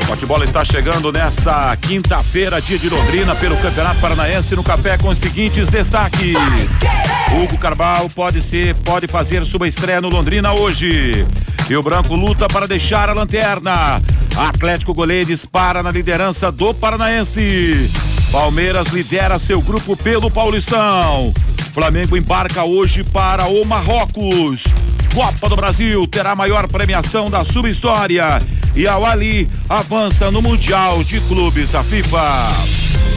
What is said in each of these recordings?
O futebol está chegando nesta quinta-feira, dia de Londrina, pelo Campeonato Paranaense no café com os seguintes destaques. Hugo Carvalho pode ser, pode fazer sua estreia no Londrina hoje. E o Branco luta para deixar a lanterna. Atlético Goleiro dispara na liderança do Paranaense. Palmeiras lidera seu grupo pelo Paulistão. Flamengo embarca hoje para o Marrocos. Copa do Brasil terá a maior premiação da sua história. E a Ali avança no Mundial de Clubes da FIFA.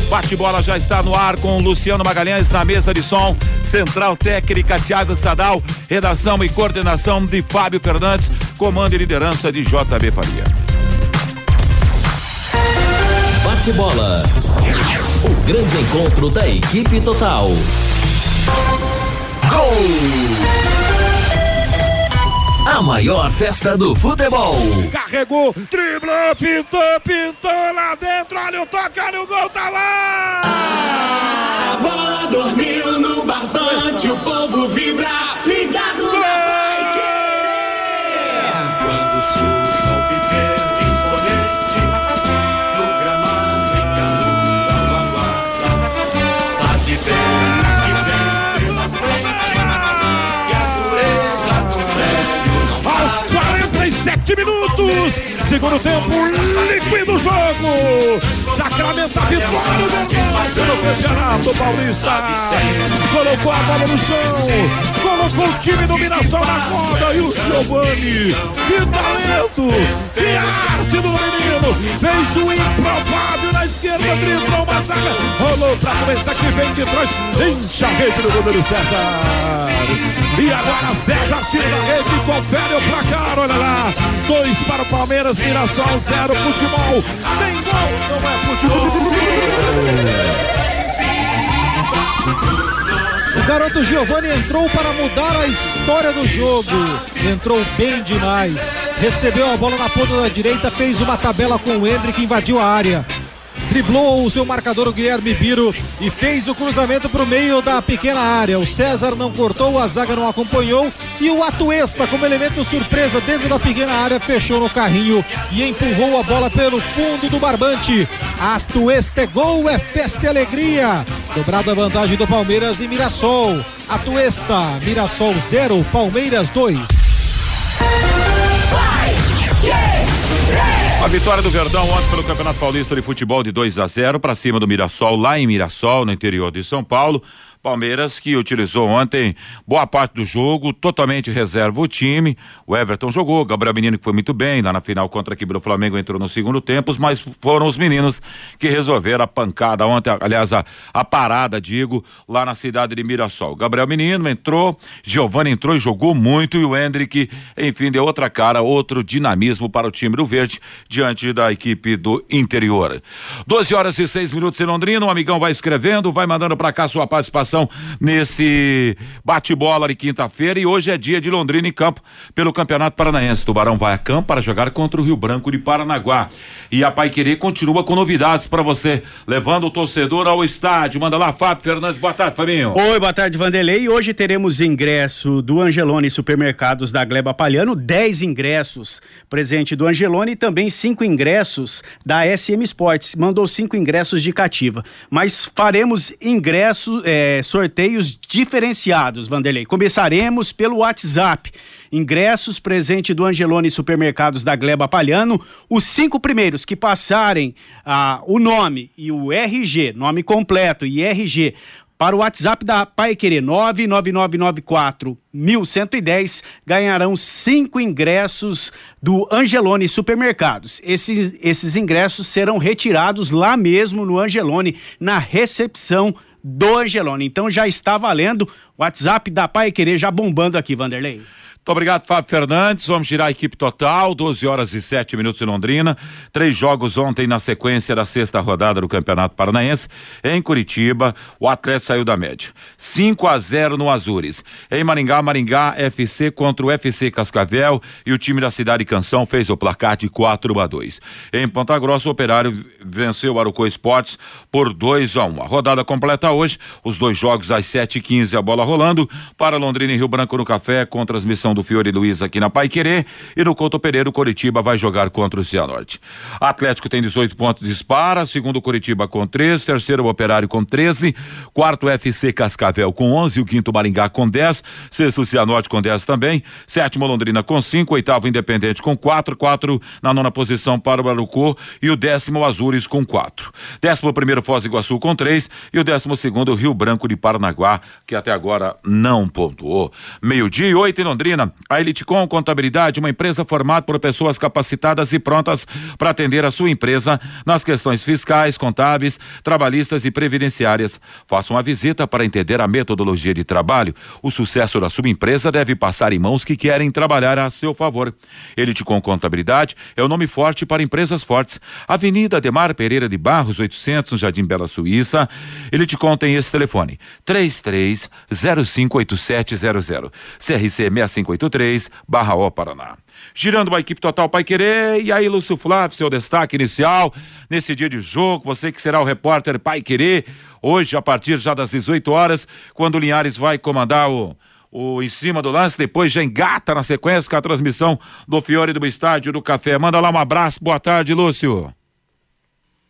Bate-bola já está no ar com Luciano Magalhães na mesa de som. Central técnica Thiago Sadal. Redação e coordenação de Fábio Fernandes. Comando e liderança de JB Faria. Bate-bola. O grande encontro da equipe total. Gol! A maior festa do futebol. Carregou, driblou, pintou, pintou lá dentro. Olha o toque, olha o gol, tá lá! A bola dormiu no barbante, o povo vibra, segundo tempo, liquida o jogo. Sacramento a vitória do Verdão pelo Campeonato Paulista. Colocou a bola no chão, colocou o time do Mirassol na corda e o Giovani. Que talento, que do menino. Fez o improvável na esquerda, driblou uma zaga, rolou pra começar que vem de trás, enche a rede do goleiro César. E agora César tira da rede, confere o placar, olha lá. Dois para o Palmeiras, Mirassol, zero, futebol. Sem gol, não é futebol. O garoto Giovanni entrou para mudar a história do jogo. Entrou bem demais. Recebeu a bola na ponta da direita, fez uma tabela com o Hendrick, invadiu a área. Driblou o seu marcador, o Guilherme Biro, e fez o cruzamento para o meio da pequena área. O César não cortou, a zaga não acompanhou. E o Atuesta, como elemento surpresa dentro da pequena área, fechou no carrinho e empurrou a bola pelo fundo do barbante. Atuesta é gol, é festa e alegria. Dobrada a vantagem do Palmeiras e Mirassol. Atuesta, Mirassol 0, Palmeiras 2. A vitória do Verdão ontem pelo Campeonato Paulista de Futebol de 2 a 0 para cima do Mirassol, lá em Mirassol, no interior de São Paulo. Palmeiras que utilizou ontem boa parte do jogo, totalmente reserva o time. O Everton jogou, Gabriel Menino que foi muito bem, lá na final contra a equipe do Flamengo entrou no segundo tempo, mas foram os meninos que resolveram a pancada ontem, aliás, a, a parada, digo, lá na cidade de Mirassol. Gabriel Menino entrou, Giovanni entrou e jogou muito e o Hendrick, enfim, deu outra cara, outro dinamismo para o time do Verde diante da equipe do interior. 12 horas e 6 minutos em Londrina, o amigão vai escrevendo, vai mandando para cá sua participação nesse bate-bola de quinta-feira e hoje é dia de Londrina em campo pelo Campeonato Paranaense. Tubarão vai a campo para jogar contra o Rio Branco de Paranaguá. E a Pai Querer continua com novidades para você, levando o torcedor ao estádio. Manda lá, Fábio Fernandes. Boa tarde, Fabinho. Oi, boa tarde, Vanderlei. Hoje teremos ingresso do Angelone Supermercados da Gleba Palhano, 10 ingressos presente do Angelone e também cinco ingressos da SM Sports. Mandou cinco ingressos de cativa. Mas faremos ingressos, é, sorteios diferenciados, Vanderlei. Começaremos pelo WhatsApp. Ingressos presente do Angelone Supermercados da Gleba Palhano. Os cinco primeiros que passarem ah, o nome e o RG, nome completo e RG, para o WhatsApp da Pai Querer 99994 1110 ganharão cinco ingressos do Angelone Supermercados. Esses, esses ingressos serão retirados lá mesmo no Angelone, na recepção do Angelone. Então já está valendo. WhatsApp da Pai Querer já bombando aqui, Vanderlei. Muito obrigado, Fábio Fernandes. Vamos girar a equipe total, 12 horas e 7 minutos em Londrina. Três jogos ontem na sequência da sexta rodada do Campeonato Paranaense. Em Curitiba, o atleta saiu da média. 5 a 0 no Azures. Em Maringá, Maringá FC contra o FC Cascavel e o time da Cidade Canção fez o placar de 4 a 2. Em Ponta Grossa, o Operário venceu o Arucó Esportes por 2 a 1. A rodada completa hoje, os dois jogos às 7h15, a bola rolando para Londrina e Rio Branco no Café com transmissão do Fiore Luiz aqui na Pai Querer e no Couto Pereira o Coritiba vai jogar contra o Cianorte. Atlético tem 18 pontos dispara, segundo o Coritiba com 3, terceiro Operário com 13, quarto FC Cascavel com 11, o quinto Maringá com 10, sexto Cianorte com 10 também, sétimo Londrina com 5, oitavo Independente com 4, 4 na nona posição para o Barucô e o décimo Azures com 4. Décimo primeiro Foz do Iguaçu com 3 e o décimo segundo Rio Branco de Paranaguá, que até agora não pontuou. Meio-dia e oito em Londrina. A Elitecom Contabilidade, uma empresa formada por pessoas capacitadas e prontas para atender a sua empresa nas questões fiscais, contábeis, trabalhistas e previdenciárias. Faça uma visita para entender a metodologia de trabalho. O sucesso da sua empresa deve passar em mãos que querem trabalhar a seu favor. Elitecom Contabilidade é o nome forte para empresas fortes. Avenida Demar Pereira de Barros, 800, no Jardim Bela Suíça. Elitecom tem esse telefone: 33058700. CRC 6583, barra O Paraná. Girando a equipe total Pai Querer. E aí, Lúcio Flávio, seu destaque inicial nesse dia de jogo. Você que será o repórter Pai Querer. Hoje, a partir já das 18 horas, quando o Linhares vai comandar o o em cima do lance, depois já engata na sequência com a transmissão do Fiore do Estádio do Café. Manda lá um abraço, boa tarde, Lúcio.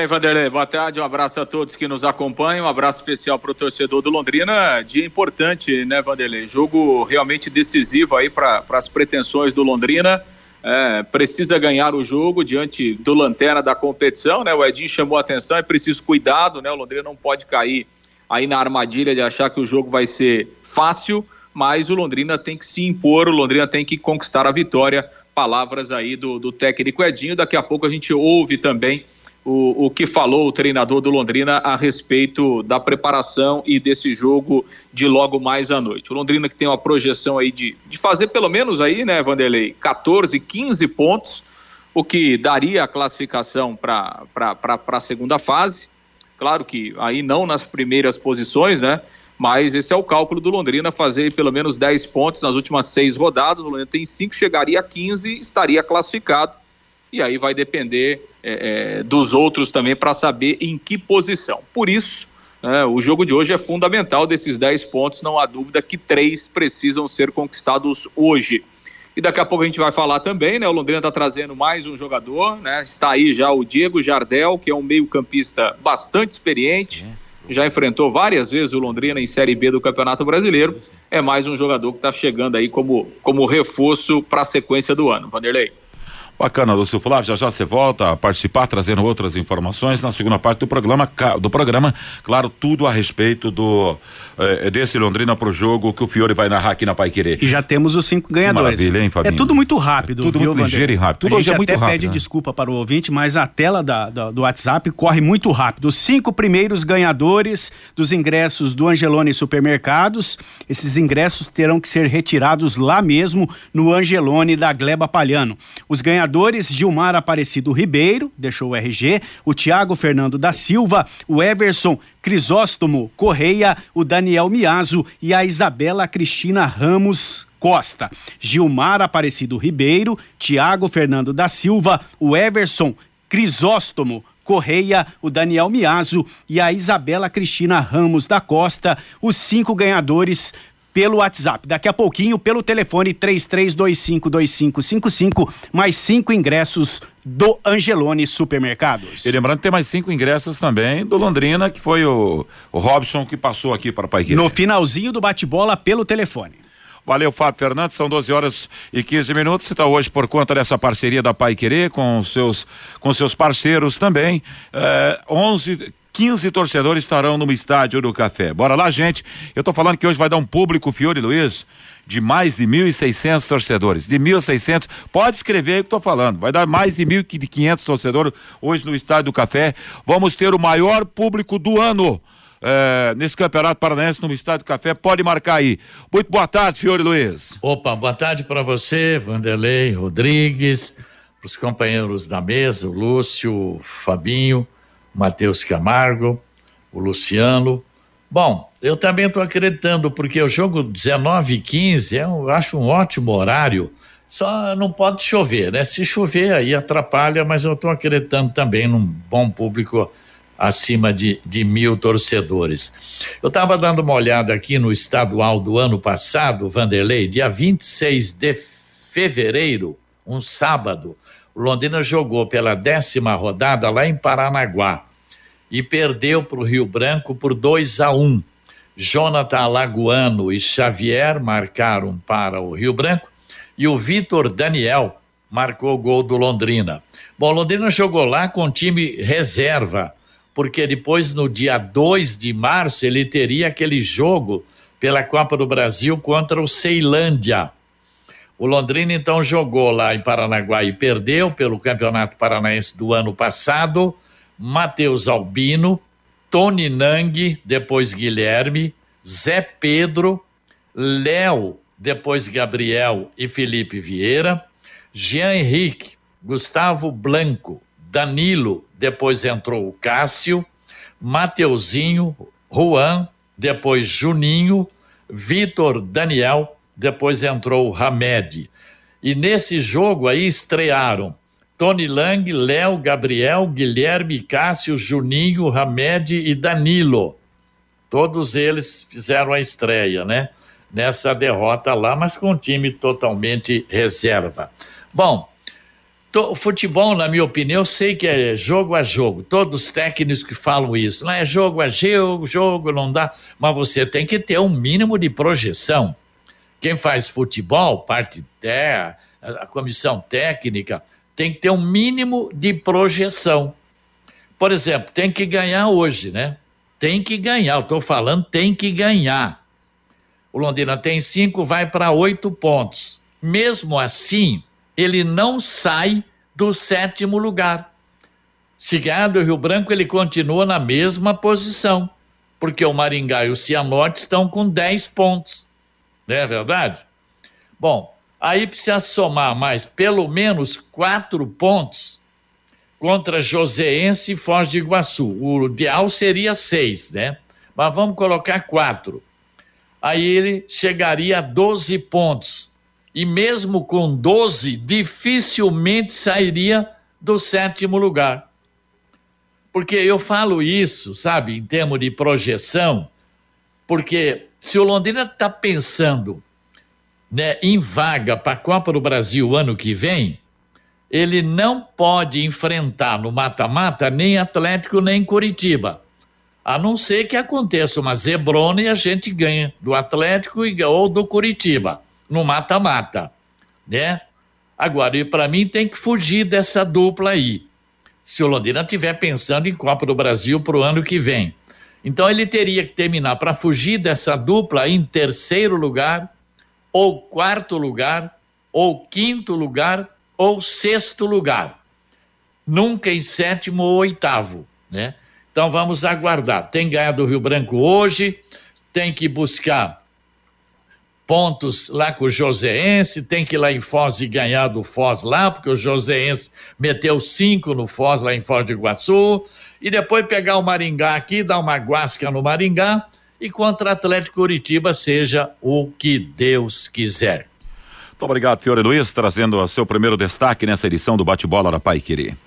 Ei, Vanderlei, boa tarde, um abraço a todos que nos acompanham, um abraço especial para o torcedor do Londrina, dia importante, né, Vanderlei? Jogo realmente decisivo aí para as pretensões do Londrina, é, precisa ganhar o jogo diante do lanterna da competição, né? O Edinho chamou a atenção, é preciso cuidado, né? O Londrina não pode cair aí na armadilha de achar que o jogo vai ser fácil, mas o Londrina tem que se impor, o Londrina tem que conquistar a vitória. Palavras aí do, do técnico Edinho. Daqui a pouco a gente ouve também o, o que falou o treinador do Londrina a respeito da preparação e desse jogo de logo mais à noite. O Londrina que tem uma projeção aí de, de fazer pelo menos aí, né, Vanderlei, 14, 15 pontos, o que daria a classificação para a segunda fase. Claro que aí não nas primeiras posições, né? Mas esse é o cálculo do Londrina, fazer pelo menos 10 pontos nas últimas seis rodadas. O Londrina tem 5, chegaria a 15, estaria classificado. E aí vai depender é, é, dos outros também para saber em que posição. Por isso, é, o jogo de hoje é fundamental. Desses 10 pontos, não há dúvida que três precisam ser conquistados hoje. E daqui a pouco a gente vai falar também, né? O Londrina está trazendo mais um jogador, né? Está aí já o Diego Jardel, que é um meio-campista bastante experiente. Já enfrentou várias vezes o Londrina em Série B do Campeonato Brasileiro. É mais um jogador que está chegando aí como, como reforço para a sequência do ano. Vanderlei. Bacana, Lúcio Flávio, já já você volta a participar, trazendo outras informações na segunda parte do programa, do programa, claro, tudo a respeito do é, desse Londrina pro jogo que o Fiore vai narrar aqui na Pai Querer. E já temos os cinco ganhadores. Maravilha, hein, Fabinho? É tudo muito rápido. É tudo viu, muito ligeiro e rápido. Tudo hoje é muito até rápido. pede né? desculpa para o ouvinte, mas a tela da, da, do WhatsApp corre muito rápido. Os cinco primeiros ganhadores dos ingressos do Angelone Supermercados, esses ingressos terão que ser retirados lá mesmo no Angelone da Gleba Palhano. Os ganhadores, Gilmar Aparecido Ribeiro, deixou o RG, o Tiago Fernando da Silva, o Everson Crisóstomo Correia, o Daniel Miazo e a Isabela Cristina Ramos Costa. Gilmar Aparecido Ribeiro, Tiago Fernando da Silva, o Everson Crisóstomo Correia, o Daniel Miazo e a Isabela Cristina Ramos da Costa, os cinco ganhadores pelo WhatsApp. Daqui a pouquinho, pelo telefone 33252555, mais cinco ingressos do Angelone Supermercados. E lembrando que tem mais cinco ingressos também do Londrina, que foi o, o Robson que passou aqui para o Pai Querer. No finalzinho do bate-bola pelo telefone. Valeu, Fábio Fernandes. São 12 horas e 15 minutos. Você está hoje por conta dessa parceria da Pai Querer com seus, com seus parceiros também. É, 11. 15 torcedores estarão no estádio do Café. Bora lá, gente. Eu tô falando que hoje vai dar um público, Fiore Luiz, de mais de 1.600 torcedores. De 1.600. Pode escrever aí o que tô falando. Vai dar mais de 1.500 torcedores hoje no estádio do Café. Vamos ter o maior público do ano é, nesse Campeonato Paranaense no Estádio Café. Pode marcar aí. Muito boa tarde, Fiore Luiz. Opa, boa tarde para você, Vanderlei Rodrigues, para os companheiros da mesa, o Lúcio, o Fabinho, Matheus Camargo, o Luciano. Bom, eu também estou acreditando, porque o jogo 19 e 15 é, eu acho um ótimo horário só não pode chover, né? Se chover, aí atrapalha, mas eu estou acreditando também num bom público acima de, de mil torcedores. Eu estava dando uma olhada aqui no estadual do ano passado, Vanderlei, dia 26 de fevereiro, um sábado, o Londrina jogou pela décima rodada lá em Paranaguá e perdeu para o Rio Branco por 2 a 1. Um. Jonathan Alagoano e Xavier marcaram para o Rio Branco e o Vitor Daniel marcou o gol do Londrina. Bom, Londrina jogou lá com time reserva, porque depois, no dia 2 de março, ele teria aquele jogo pela Copa do Brasil contra o Ceilândia. O Londrina então jogou lá em Paranaguá e perdeu pelo Campeonato Paranaense do ano passado. Matheus Albino, Tony Nang, depois Guilherme, Zé Pedro, Léo depois Gabriel e Felipe Vieira, Jean Henrique, Gustavo Blanco, Danilo, depois entrou o Cássio, Mateuzinho, Juan, depois Juninho, Vitor Daniel, depois entrou o Hamed. E nesse jogo aí estrearam Tony Lang, Léo, Gabriel, Guilherme, Cássio, Juninho, Hamed e Danilo. Todos eles fizeram a estreia, né? nessa derrota lá, mas com um time totalmente reserva. Bom, o futebol, na minha opinião, eu sei que é jogo a jogo. Todos os técnicos que falam isso, não é jogo a jogo, jogo não dá, mas você tem que ter um mínimo de projeção. Quem faz futebol, parte terra, a comissão técnica, tem que ter um mínimo de projeção. Por exemplo, tem que ganhar hoje, né? Tem que ganhar. Eu estou falando, tem que ganhar. O Londrina tem cinco, vai para oito pontos. Mesmo assim, ele não sai do sétimo lugar. Se ganhar do Rio Branco, ele continua na mesma posição, porque o Maringá e o Cianorte estão com 10 pontos. Não é verdade? Bom, aí precisa somar mais pelo menos quatro pontos contra Joseense e Foz de Iguaçu. O ideal seria seis, né? Mas vamos colocar quatro aí ele chegaria a 12 pontos. E mesmo com 12, dificilmente sairia do sétimo lugar. Porque eu falo isso, sabe, em termos de projeção, porque se o Londrina está pensando né, em vaga para a Copa do Brasil ano que vem, ele não pode enfrentar no mata-mata nem Atlético nem Curitiba. A não ser que aconteça uma zebrona e a gente ganha do Atlético ou do Curitiba, no mata-mata, né? Agora, e para mim tem que fugir dessa dupla aí. Se o Londrina estiver pensando em Copa do Brasil para o ano que vem. Então ele teria que terminar para fugir dessa dupla em terceiro lugar, ou quarto lugar, ou quinto lugar, ou sexto lugar. Nunca em sétimo ou oitavo, né? Então vamos aguardar. Tem ganhado o Rio Branco hoje, tem que buscar pontos lá com o Joseense, tem que ir lá em Foz e ganhar do Foz lá, porque o Joseense meteu cinco no Foz lá em Foz do Iguaçu, e depois pegar o Maringá aqui, dar uma guasca no Maringá, e contra Atlético Curitiba seja o que Deus quiser. Muito obrigado, Fiore Luiz, trazendo o seu primeiro destaque nessa edição do Bate-Bola da Pai Querer.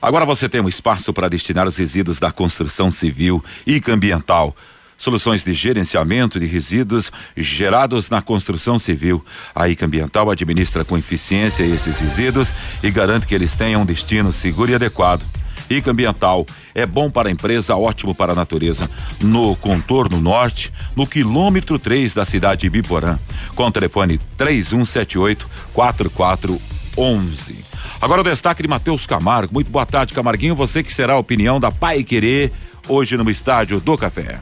Agora você tem um espaço para destinar os resíduos da construção civil e ambiental. Soluções de gerenciamento de resíduos gerados na construção civil. A ICA Ambiental administra com eficiência esses resíduos e garante que eles tenham um destino seguro e adequado. ICA Ambiental é bom para a empresa, ótimo para a natureza. No contorno norte, no quilômetro 3 da cidade de Biporã. Com telefone 3178 4411. Agora o destaque de Matheus Camargo. Muito boa tarde, Camarguinho. Você que será a opinião da Pai Querer hoje no estádio do Café.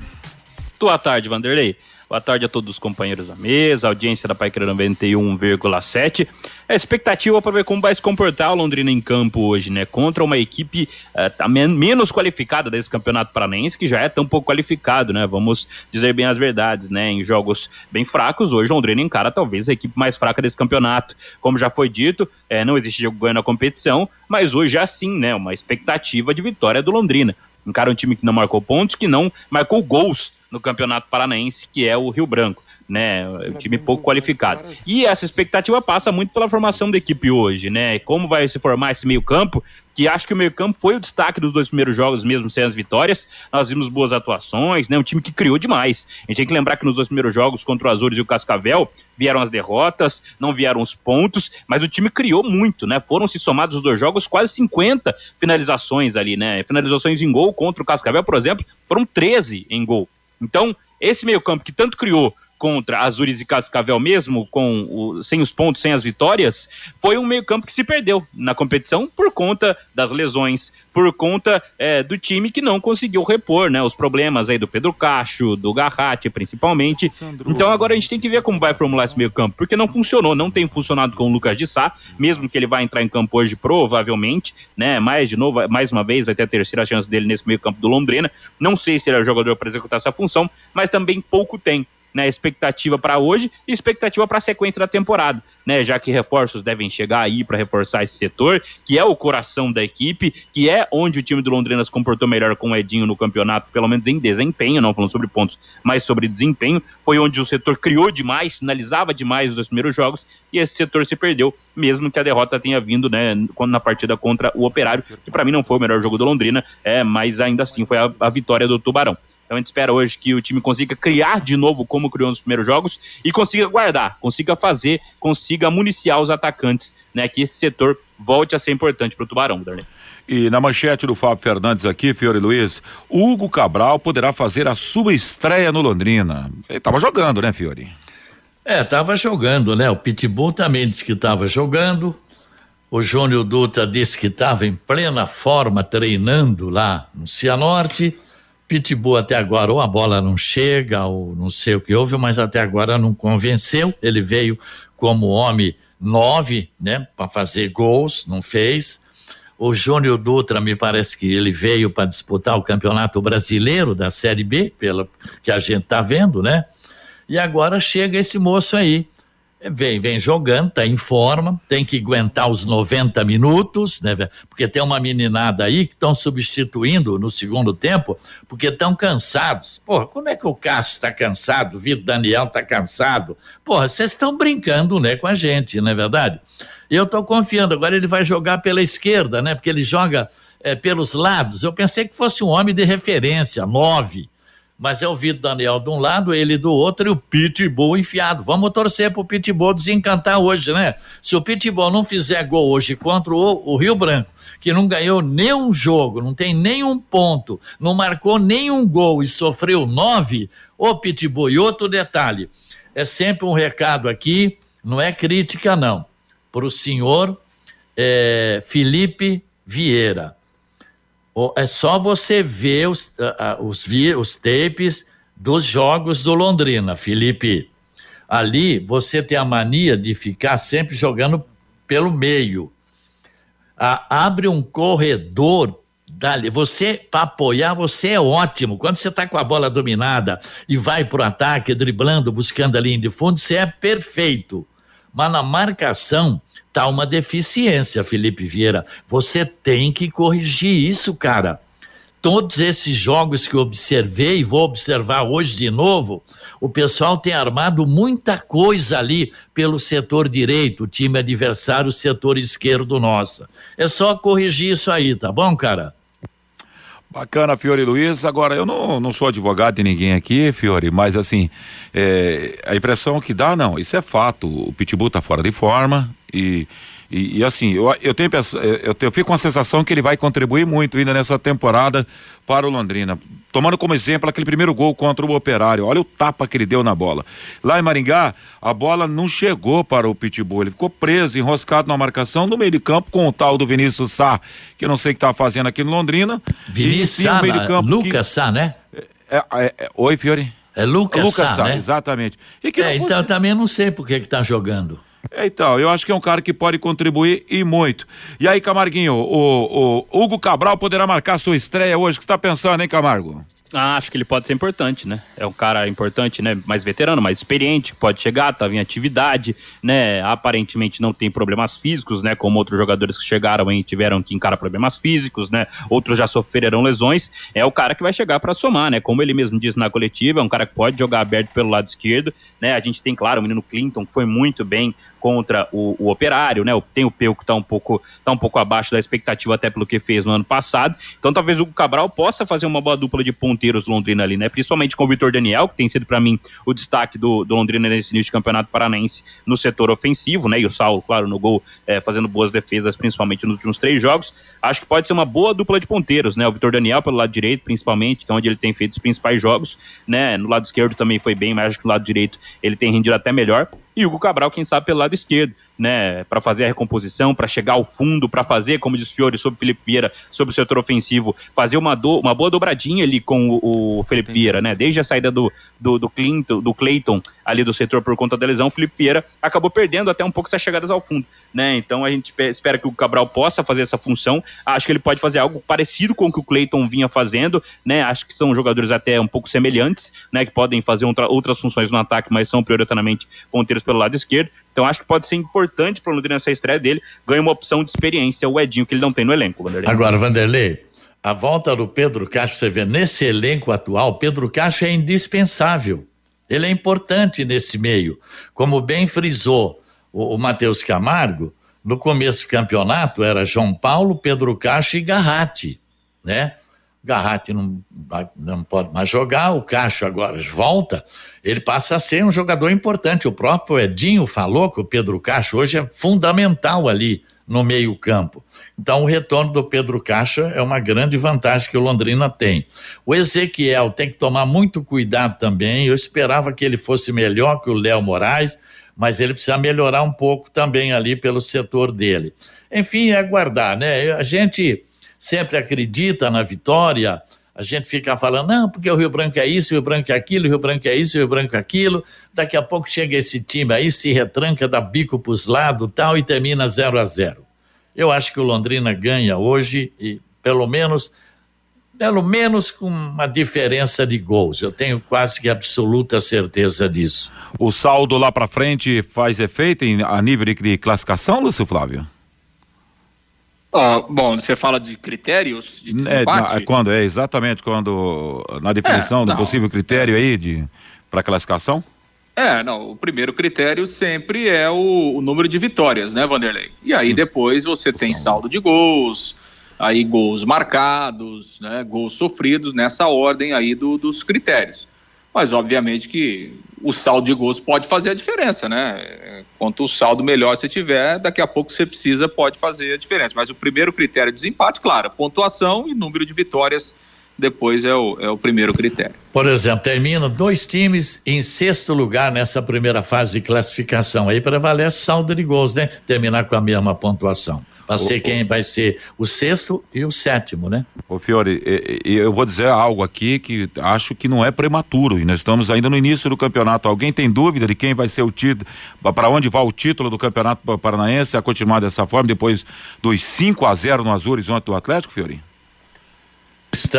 Boa tarde, Vanderlei. Boa tarde a todos os companheiros da mesa, audiência da Pai Querer 91,7. A expectativa para ver como vai se comportar o Londrina em campo hoje, né? Contra uma equipe uh, men menos qualificada desse campeonato paranaense, que já é tão pouco qualificado, né? Vamos dizer bem as verdades, né? Em jogos bem fracos, hoje o Londrina encara talvez a equipe mais fraca desse campeonato. Como já foi dito, é, não existe jogo ganho na competição, mas hoje é assim, né? Uma expectativa de vitória do Londrina. Encara um time que não marcou pontos, que não marcou gols no Campeonato Paranaense, que é o Rio Branco né? Um time pouco qualificado. E essa expectativa passa muito pela formação da equipe hoje, né? Como vai se formar esse meio-campo, que acho que o meio-campo foi o destaque dos dois primeiros jogos, mesmo sem as vitórias. Nós vimos boas atuações, né? Um time que criou demais. A gente tem que lembrar que nos dois primeiros jogos contra o Azures e o Cascavel vieram as derrotas, não vieram os pontos, mas o time criou muito, né? Foram se somados os dois jogos quase 50 finalizações ali, né? Finalizações em gol contra o Cascavel, por exemplo, foram 13 em gol. Então, esse meio-campo que tanto criou contra Azures e Cascavel mesmo, com o, sem os pontos, sem as vitórias, foi um meio-campo que se perdeu na competição por conta das lesões, por conta é, do time que não conseguiu repor, né? Os problemas aí do Pedro Cacho, do Garratti, principalmente. Então agora a gente tem que ver como vai formular esse meio-campo, porque não funcionou, não tem funcionado com o Lucas de Sá, mesmo que ele vai entrar em campo hoje, provavelmente, né? Mais de novo, mais uma vez, vai ter a terceira chance dele nesse meio-campo do Londrina. Não sei se ele é o jogador para executar essa função, mas também pouco tem né, expectativa para hoje e expectativa para a sequência da temporada, né, já que reforços devem chegar aí para reforçar esse setor, que é o coração da equipe, que é onde o time do Londrina se comportou melhor com o Edinho no campeonato, pelo menos em desempenho, não falando sobre pontos, mas sobre desempenho, foi onde o setor criou demais, finalizava demais os primeiros jogos e esse setor se perdeu, mesmo que a derrota tenha vindo, né, na partida contra o Operário, que para mim não foi o melhor jogo do Londrina, é, mas ainda assim foi a, a vitória do Tubarão. Então a gente espera hoje que o time consiga criar de novo como criou nos primeiros jogos e consiga guardar, consiga fazer, consiga municiar os atacantes, né? Que esse setor volte a ser importante para o Tubarão, Darley. E na manchete do Fábio Fernandes aqui, Fiore Luiz, Hugo Cabral poderá fazer a sua estreia no Londrina. Ele estava jogando, né, Fiore? É, estava jogando, né? O Pitbull também disse que estava jogando. O Júnior Dutra disse que estava em plena forma treinando lá no Cianorte. Pitbull até agora, ou a bola não chega, ou não sei o que houve, mas até agora não convenceu. Ele veio como homem nove, né, para fazer gols, não fez. O Júnior Dutra, me parece que ele veio para disputar o Campeonato Brasileiro da Série B, pelo que a gente está vendo, né? E agora chega esse moço aí, Vem, vem jogando, tá em forma, tem que aguentar os 90 minutos, né? Porque tem uma meninada aí que estão substituindo no segundo tempo, porque estão cansados. Porra, como é que o Cássio está cansado, o Vitor Daniel está cansado? Porra, vocês estão brincando, né, com a gente, não é verdade? Eu estou confiando, agora ele vai jogar pela esquerda, né? Porque ele joga é, pelos lados. Eu pensei que fosse um homem de referência, nove mas é o Vitor Daniel de um lado, ele do outro e o Pitbull enfiado. Vamos torcer pro Pitbull desencantar hoje, né? Se o Pitbull não fizer gol hoje contra o, o Rio Branco, que não ganhou nenhum jogo, não tem nenhum ponto, não marcou nenhum gol e sofreu nove, o Pitbull. E outro detalhe, é sempre um recado aqui, não é crítica não, para o senhor é, Felipe Vieira é só você ver os, uh, os, os tapes dos jogos do Londrina, Felipe. Ali você tem a mania de ficar sempre jogando pelo meio. Abre um corredor dali. Você, para apoiar, você é ótimo. Quando você está com a bola dominada e vai para o ataque, driblando, buscando a linha de fundo, você é perfeito. Mas na marcação, tá uma deficiência, Felipe Vieira. Você tem que corrigir isso, cara. Todos esses jogos que observei, vou observar hoje de novo, o pessoal tem armado muita coisa ali pelo setor direito, time adversário, setor esquerdo nossa. É só corrigir isso aí, tá bom, cara? Bacana, Fiore Luiz. Agora, eu não, não sou advogado de ninguém aqui, Fiore, mas assim, é, a impressão que dá, não, isso é fato. O Pitbull tá fora de forma e e, e, assim, eu, eu, tenho, eu, eu fico com a sensação que ele vai contribuir muito ainda nessa temporada para o Londrina. Tomando como exemplo aquele primeiro gol contra o Operário. Olha o tapa que ele deu na bola. Lá em Maringá, a bola não chegou para o Pitbull. Ele ficou preso, enroscado na marcação no meio de campo com o tal do Vinícius Sá, que eu não sei o que está fazendo aqui no Londrina. Vinícius Sá, meio de campo, Lucas que... Sá, né? É, é, é, oi, Fiore. É Lucas, Lucas Sá, Sá né? exatamente. E que é, então também não sei por que está jogando. Então, eu acho que é um cara que pode contribuir e muito. E aí, Camarguinho, o, o Hugo Cabral poderá marcar sua estreia hoje. O que você está pensando, hein, Camargo? Ah, acho que ele pode ser importante, né? É um cara importante, né? Mais veterano, mais experiente, pode chegar, estava em atividade, né? Aparentemente não tem problemas físicos, né? Como outros jogadores que chegaram e tiveram que encarar problemas físicos, né? Outros já sofreram lesões. É o cara que vai chegar para somar, né? Como ele mesmo disse na coletiva, é um cara que pode jogar aberto pelo lado esquerdo, né? A gente tem, claro, o menino Clinton, que foi muito bem contra o, o Operário, né? Tem o Peu que está um pouco tá um pouco abaixo da expectativa até pelo que fez no ano passado. Então talvez o Cabral possa fazer uma boa dupla de ponteiros Londrina ali, né? Principalmente com o Vitor Daniel, que tem sido para mim o destaque do, do, Londrina nesse início de campeonato paranaense no setor ofensivo, né? E o Saulo, claro, no gol é, fazendo boas defesas, principalmente nos últimos três jogos. Acho que pode ser uma boa dupla de ponteiros, né? O Vitor Daniel pelo lado direito, principalmente, que é onde ele tem feito os principais jogos, né? No lado esquerdo também foi bem, mas acho que no lado direito ele tem rendido até melhor. E Hugo Cabral, quem sabe, pelo lado esquerdo né, para fazer a recomposição, para chegar ao fundo, para fazer, como diz Fiore sobre o Felipe Vieira, sobre o setor ofensivo, fazer uma, do, uma boa dobradinha ali com o, o Felipe Vieira, né? Desde a saída do, do, do Clinton, do Clayton ali do setor por conta da lesão, o Felipe Vieira acabou perdendo até um pouco essas chegadas ao fundo, né? Então a gente espera que o Cabral possa fazer essa função. Acho que ele pode fazer algo parecido com o que o Clayton vinha fazendo, né? Acho que são jogadores até um pouco semelhantes, né? Que podem fazer outra, outras funções no ataque, mas são prioritariamente ponteiros pelo lado esquerdo. Então acho que pode ser importante para o Londrina essa estreia dele, ganha uma opção de experiência, o Edinho, que ele não tem no elenco, Vanderlei. Agora, Vanderlei, a volta do Pedro Castro, você vê, nesse elenco atual, Pedro Castro é indispensável. Ele é importante nesse meio. Como bem frisou o, o Matheus Camargo, no começo do campeonato era João Paulo, Pedro Castro e Garratti, né? Garratti não, não pode mais jogar, o Cacho agora volta, ele passa a ser um jogador importante. O próprio Edinho falou que o Pedro Cacho hoje é fundamental ali no meio-campo. Então, o retorno do Pedro Cacho é uma grande vantagem que o Londrina tem. O Ezequiel tem que tomar muito cuidado também. Eu esperava que ele fosse melhor que o Léo Moraes, mas ele precisa melhorar um pouco também ali pelo setor dele. Enfim, é aguardar, né? A gente sempre acredita na vitória, a gente fica falando, não, porque o Rio Branco é isso, o Rio Branco é aquilo, o Rio Branco é isso, o Rio Branco é aquilo. Daqui a pouco chega esse time aí, se retranca, dá bico pros lados tal e termina 0 a 0 Eu acho que o Londrina ganha hoje e pelo menos pelo menos com uma diferença de gols. Eu tenho quase que absoluta certeza disso. O saldo lá para frente faz efeito em, a nível de classificação, Lúcio Flávio? Ah, bom, você fala de critérios de é, é, quando é exatamente quando na definição é, do possível critério aí de para classificação? É, não, o primeiro critério sempre é o, o, número de vitórias, né, Vanderlei? E aí Sim. depois você tem saldo de gols, aí gols marcados, né, gols sofridos nessa ordem aí do, dos critérios. Mas obviamente que o saldo de gols pode fazer a diferença, né? Quanto o saldo melhor você tiver, daqui a pouco você precisa, pode fazer a diferença. Mas o primeiro critério de desempate, claro, pontuação e número de vitórias depois é o, é o primeiro critério. Por exemplo, termina dois times em sexto lugar nessa primeira fase de classificação. Aí prevalece saldo de gols, né? Terminar com a mesma pontuação para ser quem vai ser o sexto e o sétimo, né? Ô Fiore, eu vou dizer algo aqui que acho que não é prematuro e nós estamos ainda no início do campeonato. Alguém tem dúvida de quem vai ser o título, para onde vai o título do Campeonato Paranaense a continuar dessa forma depois dos 5 a 0 no Azul Horizonte do Atlético, Fiore?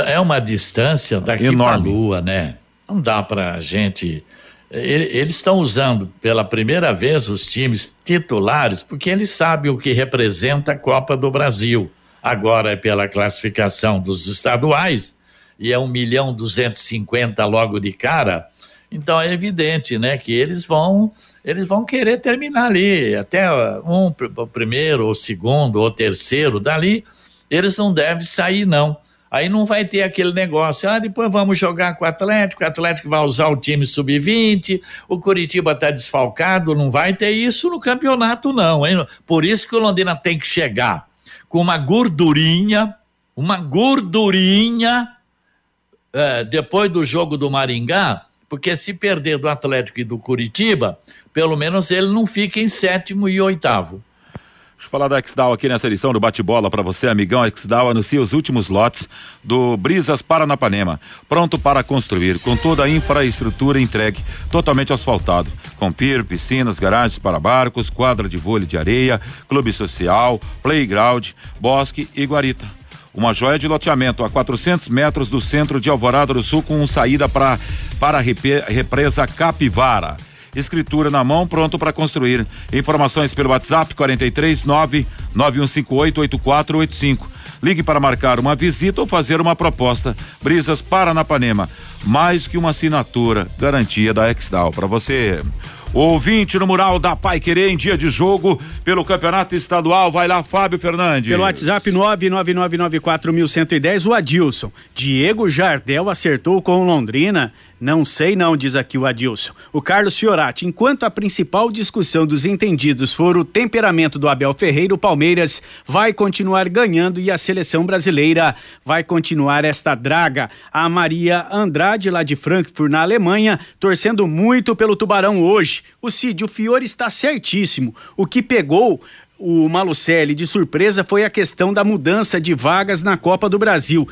É uma distância daqui para a lua, né? Não dá para gente eles estão usando pela primeira vez os times titulares porque eles sabem o que representa a Copa do Brasil. Agora é pela classificação dos estaduais e é um milhão duzentos cinquenta logo de cara. Então é evidente, né, que eles vão eles vão querer terminar ali até um o primeiro, ou segundo, ou terceiro dali. Eles não devem sair não. Aí não vai ter aquele negócio, ah, depois vamos jogar com o Atlético, o Atlético vai usar o time sub-20, o Curitiba está desfalcado, não vai ter isso no campeonato não, hein? Por isso que o Londrina tem que chegar com uma gordurinha, uma gordurinha é, depois do jogo do Maringá, porque se perder do Atlético e do Curitiba, pelo menos ele não fica em sétimo e oitavo. Deixa eu falar da XDAO aqui nessa edição do bate-bola para você, amigão. A XDAO anuncia os últimos lotes do Brisas Paranapanema, pronto para construir, com toda a infraestrutura entregue, totalmente asfaltado, com pier, piscinas, garagens para barcos, quadra de vôlei de areia, clube social, playground, bosque e guarita. Uma joia de loteamento a 400 metros do centro de Alvorada do Sul, com saída pra, para a repre- represa Capivara. Escritura na mão, pronto para construir. Informações pelo WhatsApp 43 9 9158 8485. Ligue para marcar uma visita ou fazer uma proposta. Brisas Paranapanema. Mais que uma assinatura. Garantia da Exdal. Para você. Ouvinte no mural da Pai Querer em dia de jogo pelo Campeonato Estadual. Vai lá, Fábio Fernandes. Pelo WhatsApp 999941110, o Adilson. Diego Jardel acertou com Londrina. Não sei não, diz aqui o Adilson. O Carlos Fiorati, enquanto a principal discussão dos entendidos for o temperamento do Abel Ferreira, o Palmeiras vai continuar ganhando e a seleção brasileira vai continuar esta draga. A Maria Andrade, lá de Frankfurt, na Alemanha, torcendo muito pelo Tubarão hoje. O Cid, o Fiore está certíssimo. O que pegou o Malucelli de surpresa foi a questão da mudança de vagas na Copa do Brasil.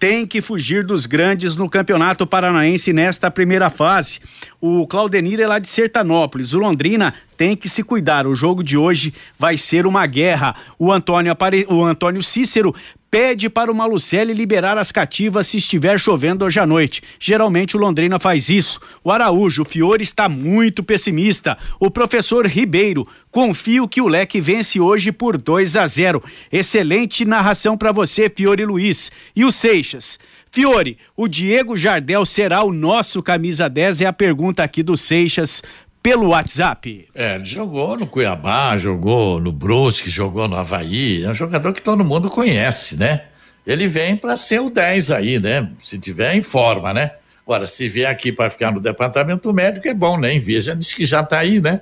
Tem que fugir dos grandes no Campeonato Paranaense nesta primeira fase. O Claudenir é lá de Sertanópolis. O Londrina tem que se cuidar. O jogo de hoje vai ser uma guerra. O Antônio, Apare... o Antônio Cícero pede para o Malucelli liberar as cativas se estiver chovendo hoje à noite. Geralmente o Londrina faz isso. O Araújo, o Fiore está muito pessimista. O professor Ribeiro, confio que o Leque vence hoje por 2 a 0. Excelente narração para você, Fiore Luiz. E o Seixas. Fiore, o Diego Jardel será o nosso camisa 10? É a pergunta aqui do Seixas pelo WhatsApp. É, ele jogou no Cuiabá, jogou no Brusque, jogou no Havaí. É um jogador que todo mundo conhece, né? Ele vem para ser o 10 aí, né? Se tiver em forma, né? Agora, se vier aqui para ficar no departamento médico, é bom, né? Envia, já disse que já tá aí, né?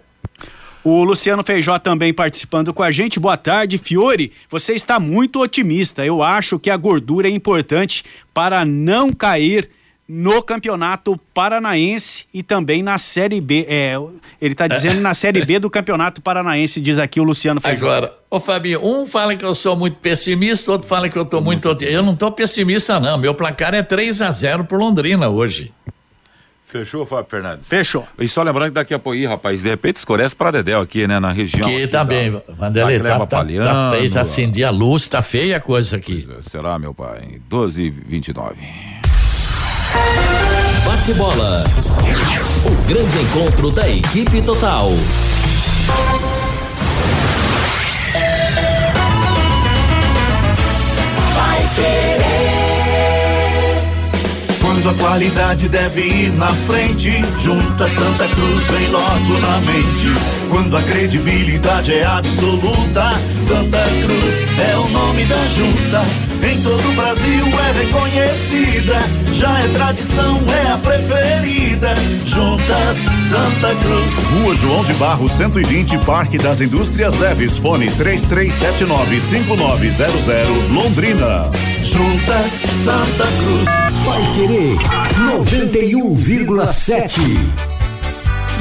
O Luciano Feijó também participando com a gente. Boa tarde, Fiore. Você está muito otimista. Eu acho que a gordura é importante para não cair no Campeonato Paranaense e também na Série B. É, ele está dizendo na Série B do Campeonato Paranaense, diz aqui o Luciano Feijó. Agora, ô Fabinho, um fala que eu sou muito pessimista, outro fala que eu tô muito. Eu não tô pessimista, não. Meu placar é 3 a 0 pro Londrina hoje. Fechou, Fábio Fernandes? Fechou. E só lembrando que daqui a pouco, ih, rapaz, de repente escurece pra Dedéu aqui, né, na região. Aqui também, da- Vanderlei, tá, tá, tá, fez acender a luz, tá feia a coisa aqui. Será, meu pai? 12 e 29. Bate bola. O grande encontro da equipe total. Vai querer. Quando a qualidade deve ir na frente, junta Santa Cruz vem logo na mente. Quando a credibilidade é absoluta, Santa Cruz é o nome da junta. Em todo o Brasil é reconhecida, já é tradição, é a preferida. Juntas Santa Cruz. Rua João de Barro 120, Parque das Indústrias Leves, fone 33795900, Londrina. Juntas Santa Cruz. Vai querer 91,7.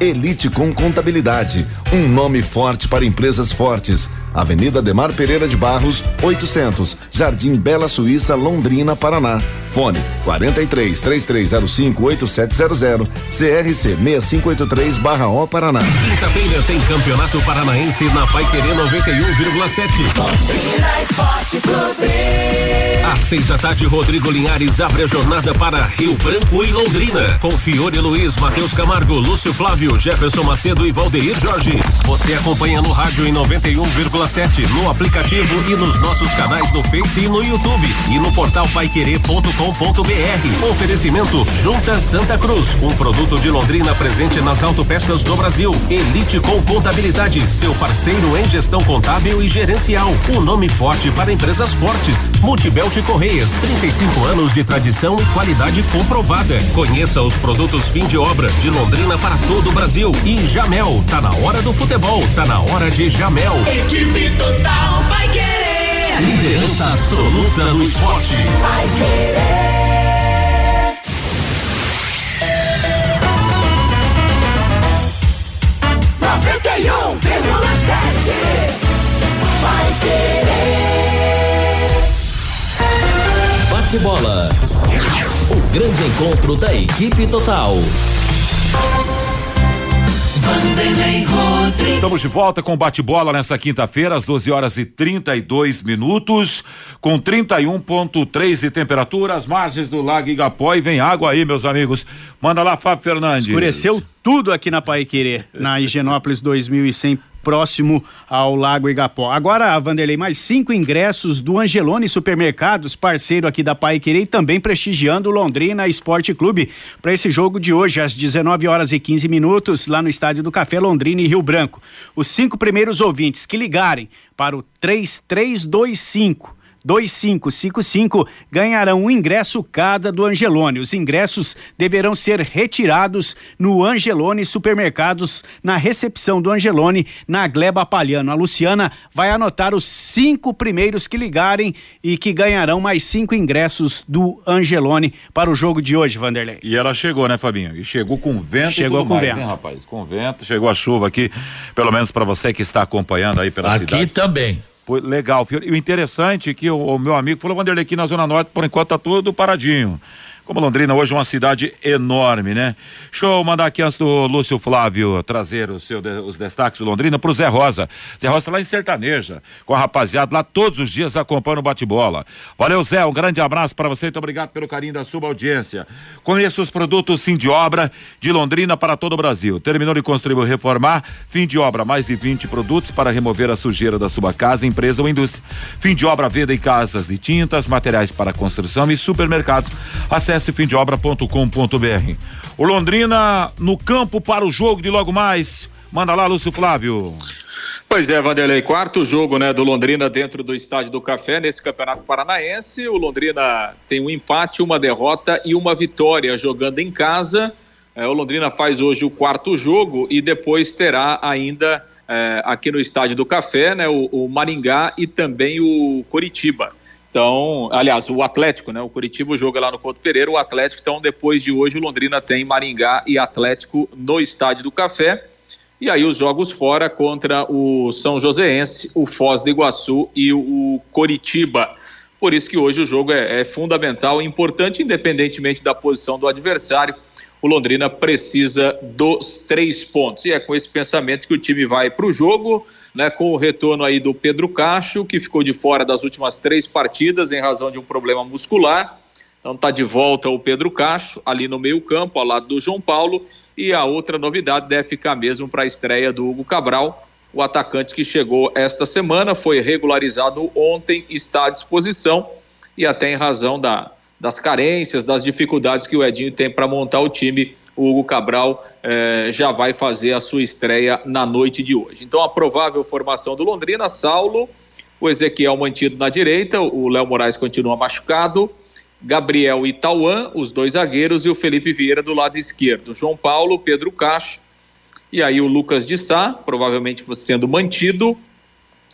Elite com Contabilidade, um nome forte para empresas fortes. Avenida Demar Pereira de Barros, 800, Jardim Bela Suíça, Londrina, Paraná. Fone 43 3305 8700, CRC 6583/O Paraná. Quinta-feira tem Campeonato Paranaense na Pai Querer 91,7. Às seis da tarde, Rodrigo Linhares abre a jornada para Rio Branco e Londrina. Com Fiore Luiz, Matheus Camargo, Lúcio Flávio, Jefferson Macedo e Valdeir Jorge. Você acompanha no rádio em 91,7, no aplicativo e nos nossos canais no Face e no YouTube. E no portal paiquerê.com.br. Oferecimento Junta Santa Cruz, um produto de Londrina presente nas autopeças do Brasil. Elite com Contabilidade, seu parceiro em gestão contábil e gerencial. Um nome forte para empresas fortes. Correias, 35 anos de tradição e qualidade comprovada. Conheça os produtos fim de obra de Londrina para todo o Brasil. E Jamel, tá na hora do futebol, tá na hora de Jamel. Equipe total vai querer. Liderança absoluta no esporte. Vai querer. Noventa e um vírgula sete. Vai querer. Bate bola. O grande encontro da equipe total. Estamos de volta com bate-bola nessa quinta-feira, às 12 horas e 32 minutos, com 31,3 de temperatura, as margens do Lago Igapó e vem água aí, meus amigos. Manda lá, Fábio Fernandes. Escureceu tudo aqui na Pai Querer, na Higienópolis 2100, próximo ao Lago Igapó. Agora, Vanderlei, mais cinco ingressos do Angelone Supermercados, parceiro aqui da Pai Querer também prestigiando o Londrina Esporte Clube para esse jogo de hoje, às 19 horas e 15 minutos, lá no Estádio do Café Londrina e Rio Branco. Os cinco primeiros ouvintes que ligarem para o 3325 2555 ganharão um ingresso cada do Angelone. Os ingressos deverão ser retirados no Angelone Supermercados, na recepção do Angelone, na Gleba Palhano. A Luciana vai anotar os cinco primeiros que ligarem e que ganharão mais cinco ingressos do Angelone para o jogo de hoje, Vanderlei. E ela chegou, né, Fabinho? E chegou com vento Chegou e tudo com mais, vento. hein, rapaz? Com vento, chegou a chuva aqui, pelo menos para você que está acompanhando aí pela Aqui cidade. também. Legal. E o interessante é que o, o meu amigo falou, Vanderlei, aqui na Zona Norte, por enquanto tá tudo paradinho. Como Londrina hoje é uma cidade enorme, né? Deixa eu mandar aqui antes do Lúcio Flávio trazer o seu, os destaques do Londrina pro Zé Rosa. Zé Rosa tá lá em Sertaneja, com a rapaziada lá todos os dias acompanhando o bate-bola. Valeu, Zé, um grande abraço para você, muito obrigado pelo carinho da sua audiência. Conheça os produtos fim de obra de Londrina para todo o Brasil. Terminou de construir ou reformar, fim de obra, mais de 20 produtos para remover a sujeira da sua casa, empresa ou indústria. Fim de obra, venda em casas de tintas, materiais para construção e supermercados. Acesse fimdeobra.com.br. O Londrina no campo para o jogo de logo mais. Manda lá, Lúcio Flávio. Pois é, Vanderlei, quarto jogo né, do Londrina dentro do Estádio do Café nesse Campeonato Paranaense. O Londrina tem um empate, uma derrota e uma vitória jogando em casa. É, o Londrina faz hoje o quarto jogo e depois terá ainda é, aqui no Estádio do Café né, o, o Maringá e também o Coritiba. Então, aliás, o Atlético, né? O Curitiba joga lá no Couto Pereira, o Atlético. Então, depois de hoje, o Londrina tem Maringá e Atlético no Estádio do Café. E aí os jogos fora contra o São Joséense, o Foz do Iguaçu e o Coritiba. Por isso que hoje o jogo é, é fundamental, importante, independentemente da posição do adversário. O Londrina precisa dos três pontos. E é com esse pensamento que o time vai para o jogo, né, com o retorno aí do Pedro Cacho, que ficou de fora das últimas três partidas em razão de um problema muscular. Então está de volta o Pedro Cacho, ali no meio-campo, ao lado do João Paulo. E a outra novidade deve ficar mesmo para a estreia do Hugo Cabral, o atacante que chegou esta semana, foi regularizado ontem, está à disposição e até em razão da, das carências, das dificuldades que o Edinho tem para montar o time, o Hugo Cabral eh, já vai fazer a sua estreia na noite de hoje. Então, a provável formação do Londrina, Saulo, o Ezequiel mantido na direita, o Léo Moraes continua machucado, Gabriel e Tauan, os dois zagueiros, e o Felipe Vieira do lado esquerdo. João Paulo, Pedro Cacho, e aí o Lucas de Sá, provavelmente sendo mantido,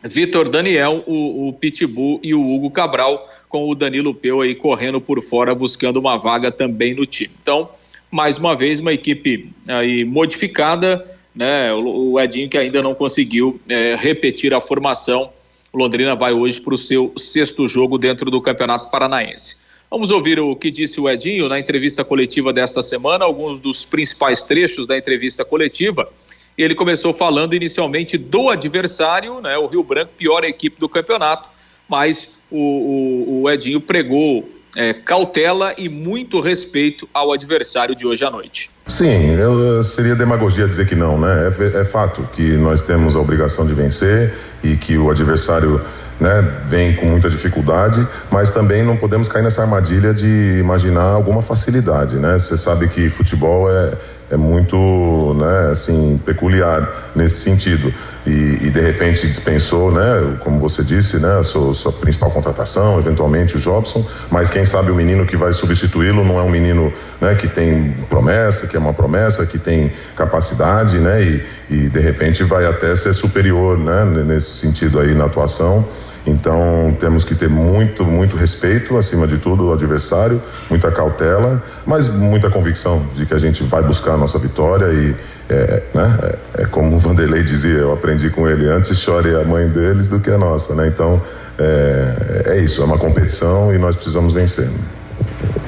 Vitor Daniel, o, o Pitbull e o Hugo Cabral, com o Danilo Peu aí correndo por fora, buscando uma vaga também no time. Então, mais uma vez, uma equipe aí modificada, né? O, Edinho que ainda não conseguiu é, repetir a formação. Londrina vai hoje para o seu sexto jogo dentro do Campeonato Paranaense. Vamos ouvir o que disse o Edinho na entrevista coletiva desta semana, alguns dos principais trechos da entrevista coletiva. Ele começou falando inicialmente do adversário, né, o Rio Branco, pior equipe do campeonato, mas o, o, o Edinho pregou é, cautela e muito respeito ao adversário de hoje à noite. Sim, eu, seria demagogia dizer que não, né? É, é, fato que nós temos a obrigação de vencer e que o adversário né, vem com muita dificuldade, mas também não podemos cair nessa armadilha de imaginar alguma facilidade, né? Você sabe que futebol é, é muito, né, assim, peculiar nesse sentido. E, e, de repente dispensou, né, como você disse, né, sua, sua, principal contratação, eventualmente o Jobson, mas quem sabe o menino que vai substituí-lo não é um menino, né, que tem promessa, que é uma promessa, que tem capacidade, né, e, e de repente vai até ser superior, né, nesse sentido aí na atuação. Então temos que ter muito, muito respeito, acima de tudo, ao adversário, muita cautela, mas muita convicção de que a gente vai buscar a nossa vitória e é, né, é, é como o Vanderlei dizia, eu aprendi com ele, antes chore a mãe deles do que a nossa, né? Então é, é isso, é uma competição e nós precisamos vencer.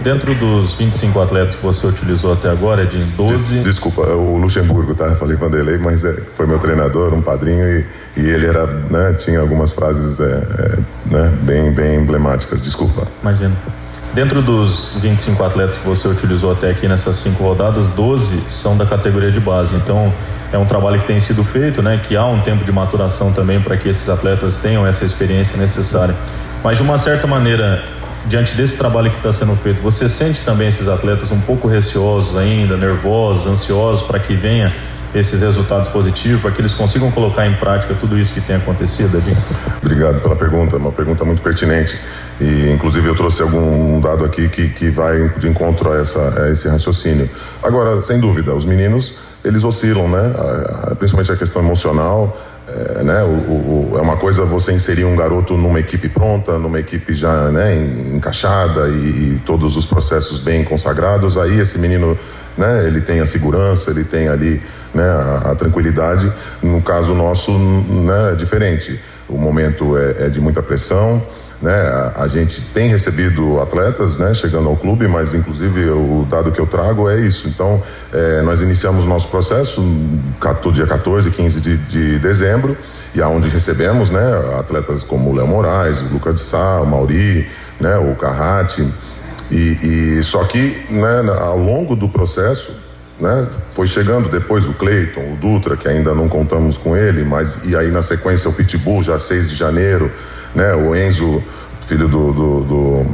Dentro dos 25 atletas que você utilizou até agora, Edinho, 12. Desculpa, é o Luxemburgo, tá? Eu falei Vanderlei, mas é, foi meu treinador, um padrinho, e, e ele era, né, tinha algumas frases é, é, né, bem, bem emblemáticas. Desculpa. Imagina. Dentro dos 25 atletas que você utilizou até aqui nessas cinco rodadas, 12 são da categoria de base. Então, é um trabalho que tem sido feito, né? Que há um tempo de maturação também para que esses atletas tenham essa experiência necessária. Mas de uma certa maneira, diante desse trabalho que está sendo feito, você sente também esses atletas um pouco receosos ainda, nervosos, ansiosos para que venha esses resultados positivos, para que eles consigam colocar em prática tudo isso que tem acontecido, Edinho? Obrigado pela pergunta, uma pergunta muito pertinente. E, inclusive, eu trouxe algum dado aqui que, que vai de encontro a, essa, a esse raciocínio. Agora, sem dúvida, os meninos, eles oscilam, né? Principalmente a questão emocional. É, né, o, o, é uma coisa você inserir um garoto numa equipe pronta, numa equipe já né, encaixada e, e, todos os processos bem consagrados. Aí esse menino, né, ele tem a segurança, ele tem ali né, a, a tranquilidade. No caso nosso, né, é diferente. O momento é, é de muita pressão. Né? A, a, gente tem recebido atletas né, chegando ao clube, mas inclusive o dado que eu trago é isso. Então, é, nós iniciamos nosso processo dia 14 e 15 de, de dezembro, e aonde recebemos né, atletas como o Léo Moraes, o Lucas de Sá, o Mauri, né, o Carrati. E, e, só que né, ao longo do processo né, foi chegando depois o Cleiton, o Dutra, que ainda não contamos com ele, mas e aí na sequência o Pitbull, já 6 de janeiro, né? O Enzo, filho do, do, do,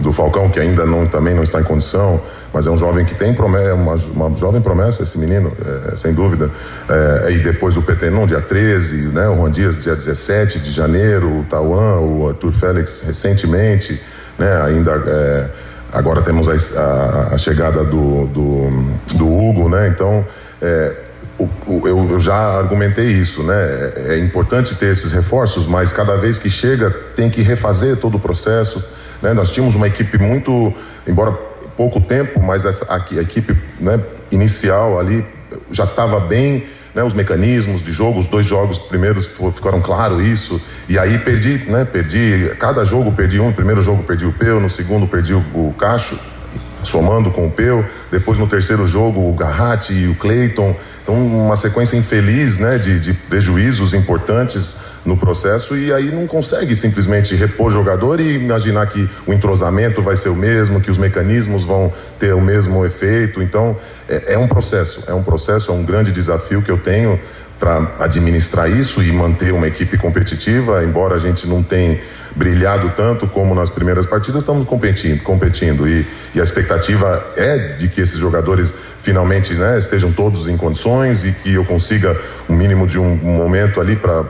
do Falcão, que ainda não, também não está em condição, mas é um jovem que tem promessa, uma, uma jovem promessa, esse menino, é, sem dúvida. É, e depois o Petenon, dia 13, né? o Juan Dias, dia 17 de janeiro, o Tauan, o Arthur Félix, recentemente, né? ainda. É, agora temos a, a, a chegada do, do, do, Hugo, né? Então. É, eu já argumentei isso, né? É, é importante ter esses reforços, mas cada vez que chega tem que refazer todo o processo. Né? Nós tínhamos uma equipe muito, embora pouco tempo, mas essa, a, a equipe né, inicial ali já estava bem, né, os mecanismos de jogo, os dois jogos primeiros ficaram claro isso, e aí perdi, né, perdi, cada jogo perdi um, no primeiro jogo perdi o Peu, no segundo perdi o, o Cacho, somando com o Peu, depois no terceiro jogo o Garratti e o Cleiton, então, uma sequência infeliz né, de, de prejuízos importantes no processo e aí não consegue simplesmente repor jogador e imaginar que o entrosamento vai ser o mesmo, que os mecanismos vão ter o mesmo efeito. Então, é, é um processo, é um processo, é um grande desafio que eu tenho para administrar isso e manter uma equipe competitiva, embora a gente não tenha brilhado tanto como nas primeiras partidas, estamos competindo, competindo e, e a expectativa é de que esses jogadores finalmente né, estejam todos em condições e que eu consiga um mínimo de um momento ali para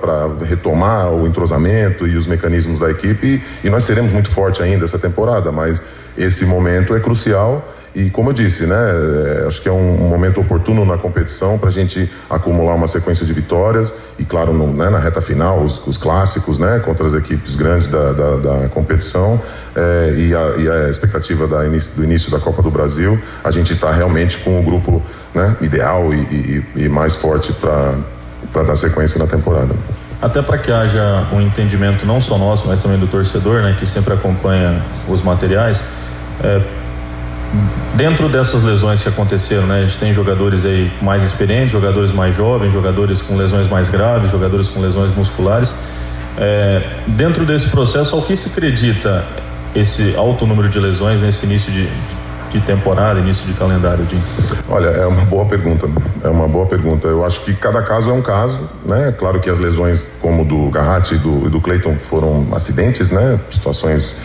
retomar o entrosamento e os mecanismos da equipe. E, e nós seremos muito fortes ainda essa temporada, mas esse momento é crucial e como eu disse, né, é, acho que é um, momento oportuno na competição para a gente acumular uma sequência de vitórias e, claro, no, né, na reta final, os, os, clássicos, né, contra as equipes grandes da, da, da competição é, e, a, e, a, expectativa da início, do início da Copa do Brasil, a gente está realmente com o grupo né, ideal e, e, e mais forte para dar sequência na temporada até para que haja um entendimento não só nosso, mas também do torcedor, né, que sempre acompanha os materiais. É, dentro dessas lesões que aconteceram, né, a gente tem jogadores aí mais experientes, jogadores mais jovens, jogadores com lesões mais graves, jogadores com lesões musculares. É, dentro desse processo, ao que se acredita esse alto número de lesões nesse início de, de temporada, início de calendário, Jim? Olha, é uma boa pergunta. É uma boa pergunta. Eu acho que cada caso é um caso, né? Claro que as lesões, como do Garratti e do, do Clayton, foram acidentes, né? Situações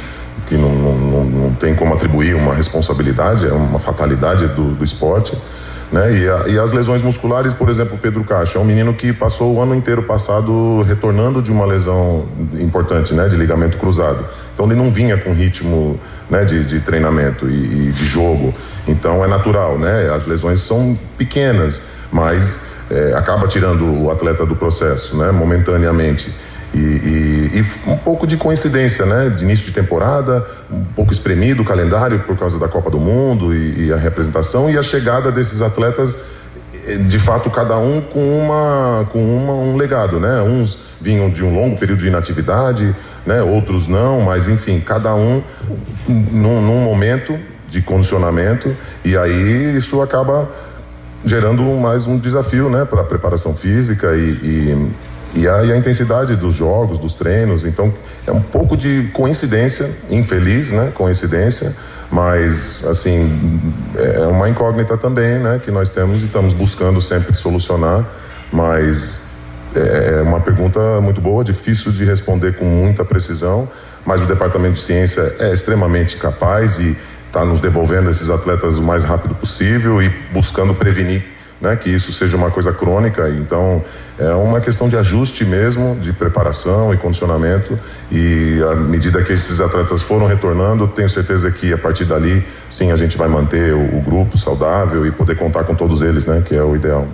que não, não, não tem como atribuir uma responsabilidade, é uma fatalidade do, do esporte. Né? E, a, e, as lesões musculares, por exemplo, Pedro Caixa é um menino que passou o ano inteiro passado retornando de uma lesão importante, né, de ligamento cruzado. Então ele não vinha com ritmo né, de, de treinamento e, e, de jogo. Então é natural, né? As lesões são pequenas, mas é, acaba tirando o atleta do processo, né, momentaneamente. E, e, e, um pouco de coincidência, né? De início de temporada, um pouco espremido o calendário por causa da Copa do Mundo e, e, a representação e a chegada desses atletas, de fato, cada um com, uma, com uma, um legado, né? Uns vinham de um longo período de inatividade, né? Outros não, mas enfim, cada um num, num momento de condicionamento e aí isso acaba gerando mais um desafio, né? Para a preparação física e e a, e a, intensidade dos jogos, dos treinos. Então, é um pouco de coincidência, infeliz, né? Coincidência, mas, assim, é uma incógnita também, né? Que nós temos e estamos buscando sempre solucionar, mas é, é uma pergunta muito boa, difícil de responder com muita precisão, mas o Departamento de Ciência é extremamente capaz e está nos devolvendo esses atletas o mais rápido possível e buscando prevenir né, que isso seja uma coisa crônica. Então, é uma questão de ajuste mesmo, de preparação e condicionamento. E à medida que esses atletas foram retornando, tenho certeza que a partir dali, sim, a gente vai manter o, o grupo saudável e poder contar com todos eles, né, que é o ideal.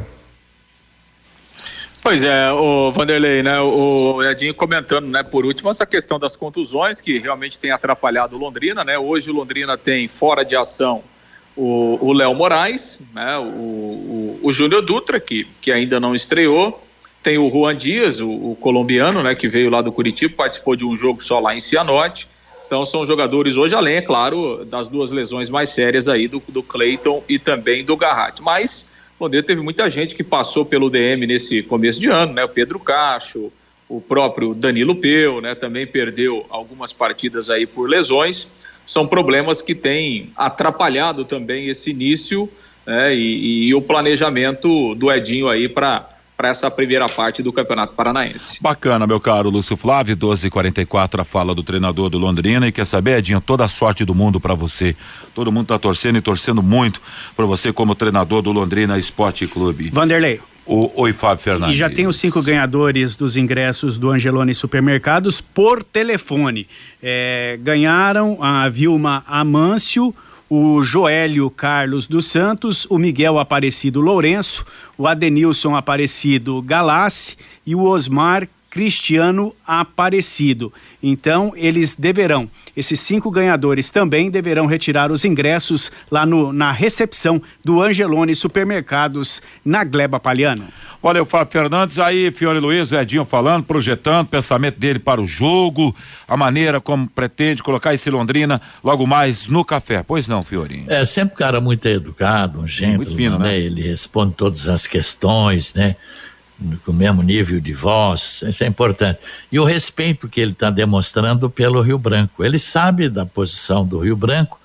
Pois é, o Vanderlei, né, o Edinho comentando, né, por último, essa questão das contusões que realmente tem atrapalhado o Londrina, né? Hoje o Londrina tem fora de ação o Léo Moraes, né, o, o, o Júnior Dutra, que, que ainda não estreou, tem o Juan Dias, o, o, colombiano, né, que veio lá do Curitiba, participou de um jogo só lá em Cianorte. Então são jogadores hoje, além, é claro, das duas lesões mais sérias aí do, do Cleiton e também do Garratti. Mas o teve muita gente que passou pelo DM nesse começo de ano, né? O Pedro Cacho, o próprio Danilo Peu, né? Também perdeu algumas partidas aí por lesões são problemas que têm atrapalhado também esse início né, e, e, o planejamento do Edinho aí para para essa primeira parte do Campeonato Paranaense. Bacana, meu caro Lúcio Flávio, 12:44 a fala do treinador do Londrina e quer saber, Edinho, toda a sorte do mundo para você. Todo mundo está torcendo e torcendo muito para você como treinador do Londrina Esporte Clube. Vanderlei. O, oi, Fábio Fernandes. E já tem os cinco ganhadores dos ingressos do Angelone Supermercados por telefone. É, ganharam a Vilma Amâncio, o Joélio Carlos dos Santos, o Miguel Aparecido Lourenço, o Adenilson Aparecido Galassi e o Osmar Cristiano Aparecido. Então, eles deverão, esses cinco ganhadores também deverão retirar os ingressos lá no, na recepção do Angelone Supermercados, na Gleba Palhano. Valeu, Fábio Fernandes. Aí, Fiore Luiz, o Edinho falando, projetando, pensamento dele para o jogo, a maneira como pretende colocar esse Londrina logo mais no café. Pois não, Fiorinho? É, sempre um cara muito educado, um gentleman, muito fino, né? né? Ele responde todas as questões, né? Com o mesmo nível de voz, isso é importante. E o respeito que ele está demonstrando pelo Rio Branco. Ele sabe da posição do Rio Branco,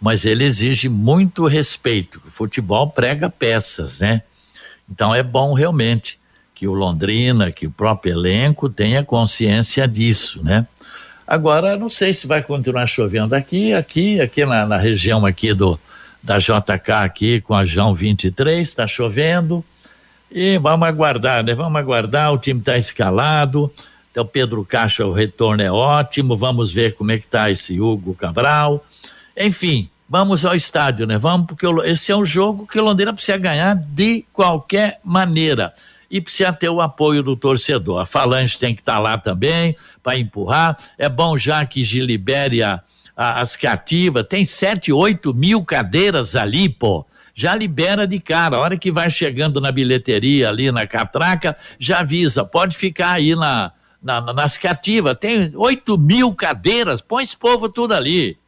mas ele exige muito respeito. O futebol prega peças, né? Então é bom realmente que o Londrina, que o próprio elenco tenha consciência disso, né? Agora, não sei se vai continuar chovendo aqui, aqui, aqui na, na região aqui do da JK aqui com a João 23, está chovendo e vamos aguardar, né? Vamos aguardar, o time está escalado. Então, Pedro Caixa, o retorno é ótimo. Vamos ver como é que está esse Hugo Cabral. Enfim, vamos ao estádio, né? Vamos, porque esse é um jogo que o Londrina precisa ganhar de qualquer maneira. E precisa ter o apoio do torcedor. A Falange tem que estar tá lá também para empurrar. É bom já que Gilibere a, a, as cativas. Tem sete, oito mil cadeiras ali, pô já libera de cara. A hora que vai chegando na bilheteria ali na catraca, já avisa, pode ficar aí na, na, nas cativas. Tem 8 mil cadeiras, põe esse povo tudo ali.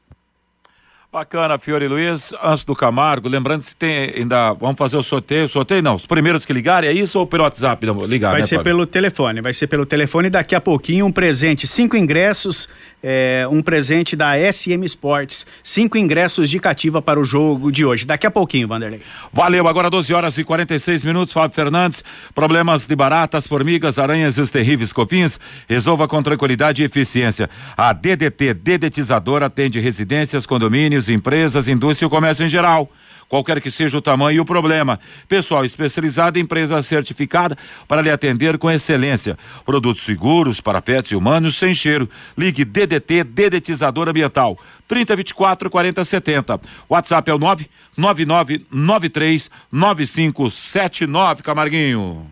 Bacana, Fiore Luiz. Antes do Camargo, lembrando que tem ainda. Vamos fazer o sorteio. Sorteio não. Os primeiros que ligarem, é isso ou pelo WhatsApp ligar? Vai né, ser Fábio? pelo telefone, vai ser pelo telefone. Daqui a pouquinho, um presente: cinco ingressos, é, um presente da SM Sports. Cinco ingressos de cativa para o jogo de hoje. Daqui a pouquinho, Vanderlei. Valeu, agora 12 horas e 46 minutos. Fábio Fernandes. Problemas de baratas, formigas, aranhas e os terríveis copins. Resolva com tranquilidade e eficiência. A DDT Dedetizador atende residências, condomínios, empresas, indústria e comércio em geral. Qualquer que seja o tamanho e o problema. Pessoal especializado em empresa certificada para lhe atender com excelência. Produtos seguros para pets e humanos sem cheiro. Ligue DDT Dedetizador Ambiental. 3024 4070. WhatsApp é o 99993 9579, Camarguinho.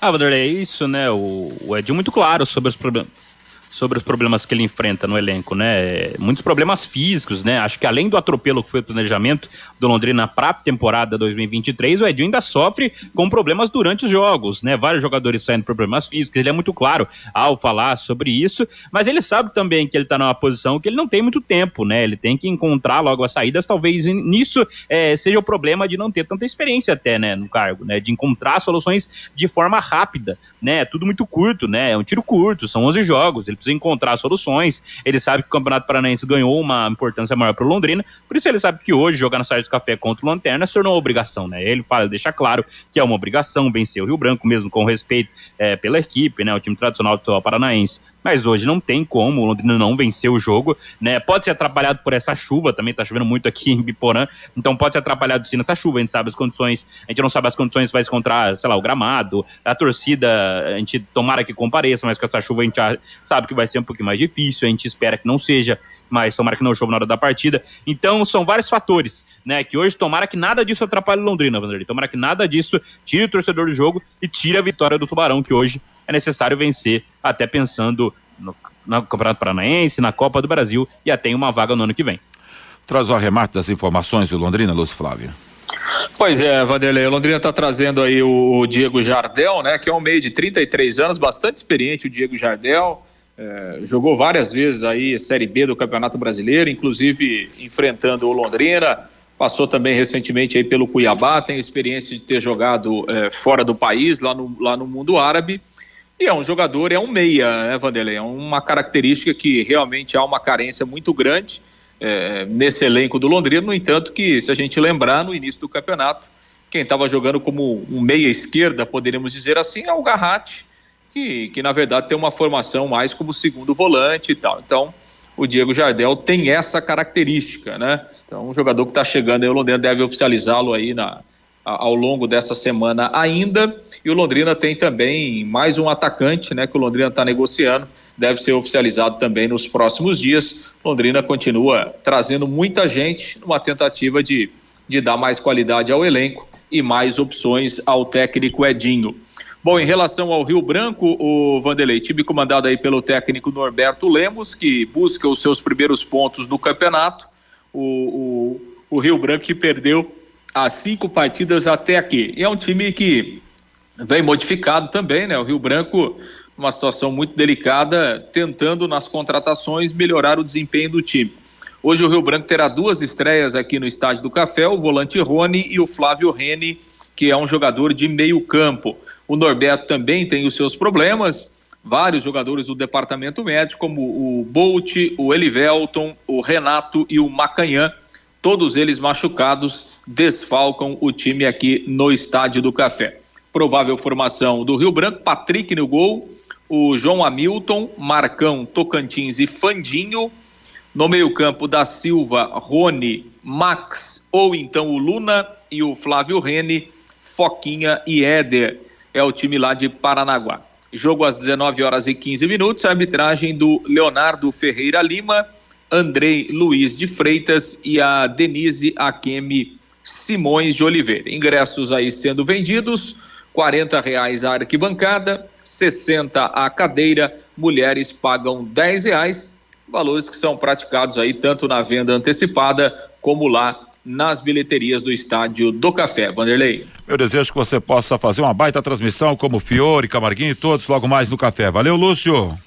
Ah, Vanderlei, é isso, né? O, o Edinho muito claro sobre os problemas sobre os problemas que ele enfrenta no elenco, né? Muitos problemas físicos, né? Acho que além do atropelo que foi o planejamento do Londrina para a temporada 2023, o Edinho ainda sofre com problemas durante os jogos, né? Vários jogadores saindo por problemas físicos, ele é muito claro ao falar sobre isso, mas ele sabe também que ele está numa posição que ele não tem muito tempo, né? Ele tem que encontrar logo as saídas, talvez nisso é, seja o problema de não ter tanta experiência até, né, no cargo, né? De encontrar soluções de forma rápida, né? Tudo muito curto, né? É um tiro curto, são 11 jogos, ele precisa encontrar soluções. Ele sabe que o Campeonato Paranaense ganhou uma importância maior para o Londrina, por isso ele sabe que hoje jogar na Sede do Café contra o Lanterna se tornou uma obrigação, né? Ele fala, deixa claro que é uma obrigação vencer o Rio Branco, mesmo com respeito é, pela equipe, né? O time tradicional do paranaense mas hoje não tem como o Londrina não vencer o jogo, né? Pode ser atrapalhado por essa chuva, também tá chovendo muito aqui em Biporã, então pode ser atrapalhado sim nessa chuva, a gente sabe as condições, a gente não sabe as condições vai encontrar, sei lá, o gramado, a torcida, a gente tomara que compareça, mas com essa chuva a gente sabe que vai ser um pouquinho mais difícil, a gente espera que não seja, mas tomara que não chova na hora da partida. Então são vários fatores, né? Que hoje tomara que nada disso atrapalhe o Londrina, Vanderlei. Tomara que nada disso tire o torcedor do jogo e tire a vitória do Tubarão, que hoje é necessário vencer, até pensando no, no Campeonato Paranaense, na Copa do Brasil e até em uma vaga no ano que vem. Traz o arremate das informações do Londrina, Lúcio Flávio. Pois é, Vanderlei, o Londrina está trazendo aí o Diego Jardel, né, que é um meio de 33 anos, bastante experiente o Diego Jardel, é, jogou várias vezes aí Série B do Campeonato Brasileiro, inclusive enfrentando o Londrina, passou também recentemente aí pelo Cuiabá, tem experiência de ter jogado é, fora do país, lá no, lá no mundo árabe, e é um jogador, é um meia, né, Vanderlei? É uma característica que realmente há uma carência muito grande é, nesse elenco do Londrina. No entanto, que se a gente lembrar, no início do campeonato, quem estava jogando como um meia esquerda, poderíamos dizer assim, é o Garratti, que, que na verdade tem uma formação mais como segundo volante e tal. Então, o Diego Jardel tem essa característica, né? Então, um jogador que está chegando aí, o Londrina deve oficializá-lo aí na, ao longo dessa semana ainda. E o Londrina tem também mais um atacante, né, que o Londrina está negociando, deve ser oficializado também nos próximos dias. Londrina continua trazendo muita gente numa tentativa de, de dar mais qualidade ao elenco e mais opções ao técnico Edinho. Bom, em relação ao Rio Branco, o Vanderlei, time comandado aí pelo técnico Norberto Lemos, que busca os seus primeiros pontos no campeonato. O, o, o Rio Branco que perdeu as cinco partidas até aqui. E é um time que vem modificado também, né? O Rio Branco, uma situação muito delicada, tentando nas contratações melhorar o desempenho do time. Hoje o Rio Branco terá duas estreias aqui no Estádio do Café, o volante Rony e o Flávio Rene, que é um jogador de meio campo. O Norberto também tem os seus problemas, vários jogadores do departamento médico, como o Bolt, o Elivelton, o Renato e o Macanhã, todos eles machucados, desfalcam o time aqui no Estádio do Café provável formação do Rio Branco, Patrick no gol, o João Hamilton, Marcão, Tocantins e Fandinho. No meio-campo da Silva, Rony, Max ou então o Luna e o Flávio Rene, Foquinha e Éder. É o time lá de Paranaguá. Jogo às 19 horas e 15 minutos, a arbitragem do Leonardo Ferreira Lima, Andrei Luiz de Freitas e a Denise Akemi Simões de Oliveira. Ingressos aí sendo vendidos 40 reais a arquibancada, 60 a cadeira, mulheres pagam 10 reais, valores que são praticados aí tanto na venda antecipada como lá nas bilheterias do estádio do Café. Vanderlei. Meu desejo é que você possa fazer uma baita transmissão como Fiore, Camarguinho e todos logo mais no café. Valeu, Lúcio.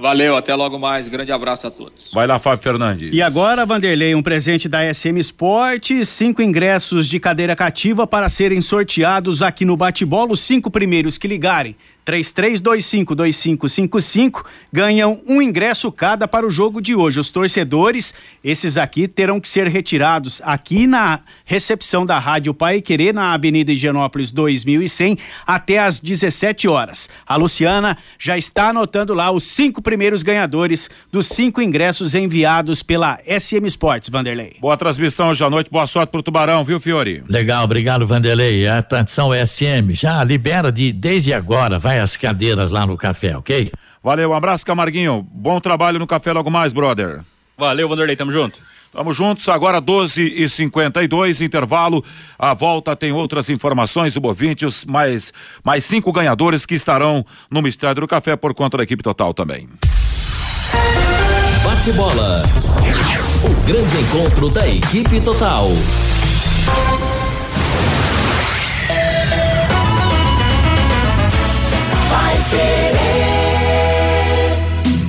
Valeu, até logo mais. Grande abraço a todos. Vai lá, Fábio Fernandes. E agora, Vanderlei, um presente da SM Sport, cinco ingressos de cadeira cativa para serem sorteados aqui no bate-bola. Os cinco primeiros que ligarem 33252555 ganham um ingresso cada para o jogo de hoje. Os torcedores, esses aqui terão que ser retirados aqui na recepção da Rádio Pai Querer na Avenida Higienópolis 2100 até às 17 horas. A Luciana já está anotando lá os cinco primeiros ganhadores dos cinco ingressos enviados pela SM Sports, Vanderlei. Boa transmissão hoje à noite, boa sorte pro Tubarão, viu, Fiore? Legal, obrigado, Vanderlei. A tradição SM já libera de desde agora, vai as cadeiras lá no café, ok? Valeu, um abraço, Camarguinho. Bom trabalho no café logo mais, brother. Valeu, Vanderlei, tamo junto. Tamo juntos, agora 12 e 52 intervalo. A volta tem outras informações, o Bovintes, mais, mais cinco ganhadores que estarão no Mistério do Café por conta da equipe total também. Bate bola. O grande encontro da equipe total. Vai querer.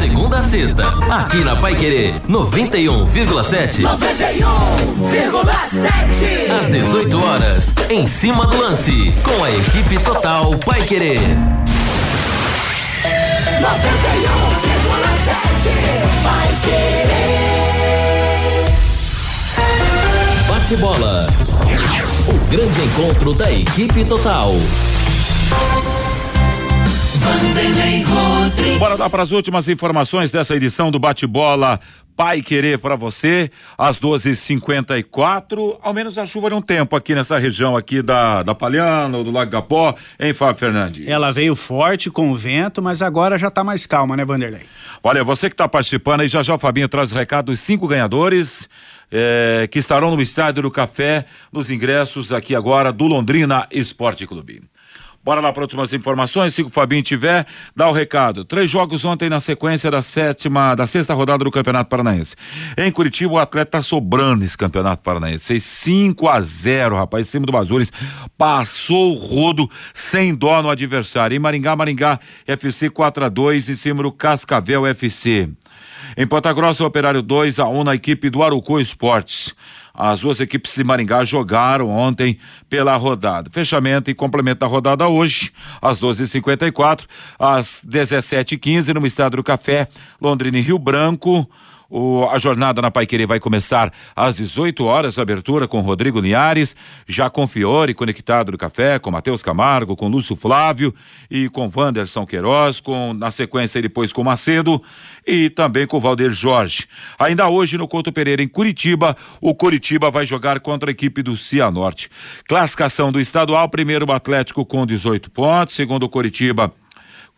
Segunda a sexta, aqui na Pai Querer 91,7. 91,7. Às 18 horas, em cima do lance, com a equipe total Pai Querer. 91,7. Vai querer. Bate bola. O grande encontro da equipe total. Bora dar para as últimas informações dessa edição do Bate-Bola Pai Querer para você, às 12h54. Ao menos a chuva um tempo aqui nessa região aqui da, da Palhano, do Lago Gapó, hein, Fábio Fernandes? Ela veio forte com o vento, mas agora já tá mais calma, né, Vanderlei? Olha, você que está participando aí, já já o Fabinho traz o recado dos cinco ganhadores eh, que estarão no Estádio do Café, nos ingressos aqui agora do Londrina Esporte Clube. Bora lá para últimas informações, se o Fabinho tiver, dá o recado. Três jogos ontem na sequência da sétima, da sexta rodada do Campeonato Paranaense. Em Curitiba, o atleta tá sobrando esse Campeonato Paranaense. Fez 5 a 0 rapaz, em cima do Bazures. Passou o rodo sem dó no adversário. Em Maringá, Maringá, FC 4 a 2 em cima do Cascavel FC. Em Ponta Grossa, o Operário 2 a 1 na equipe do Arucô Esportes. As duas equipes de Maringá jogaram ontem pela rodada. Fechamento e complemento da rodada hoje, às 12h54, às 17h15, no Estado do Café, Londrina e Rio Branco. O, a jornada na Paiquerê vai começar às 18 horas, abertura com Rodrigo Linhares, já com Fiore conectado no café, com Matheus Camargo, com Lúcio Flávio e com Wanderson Queiroz, com, na sequência depois com Macedo e também com Valdir Jorge. Ainda hoje no Couto Pereira, em Curitiba, o Curitiba vai jogar contra a equipe do Cianorte. Classificação do estadual, primeiro o Atlético com 18 pontos, segundo o Curitiba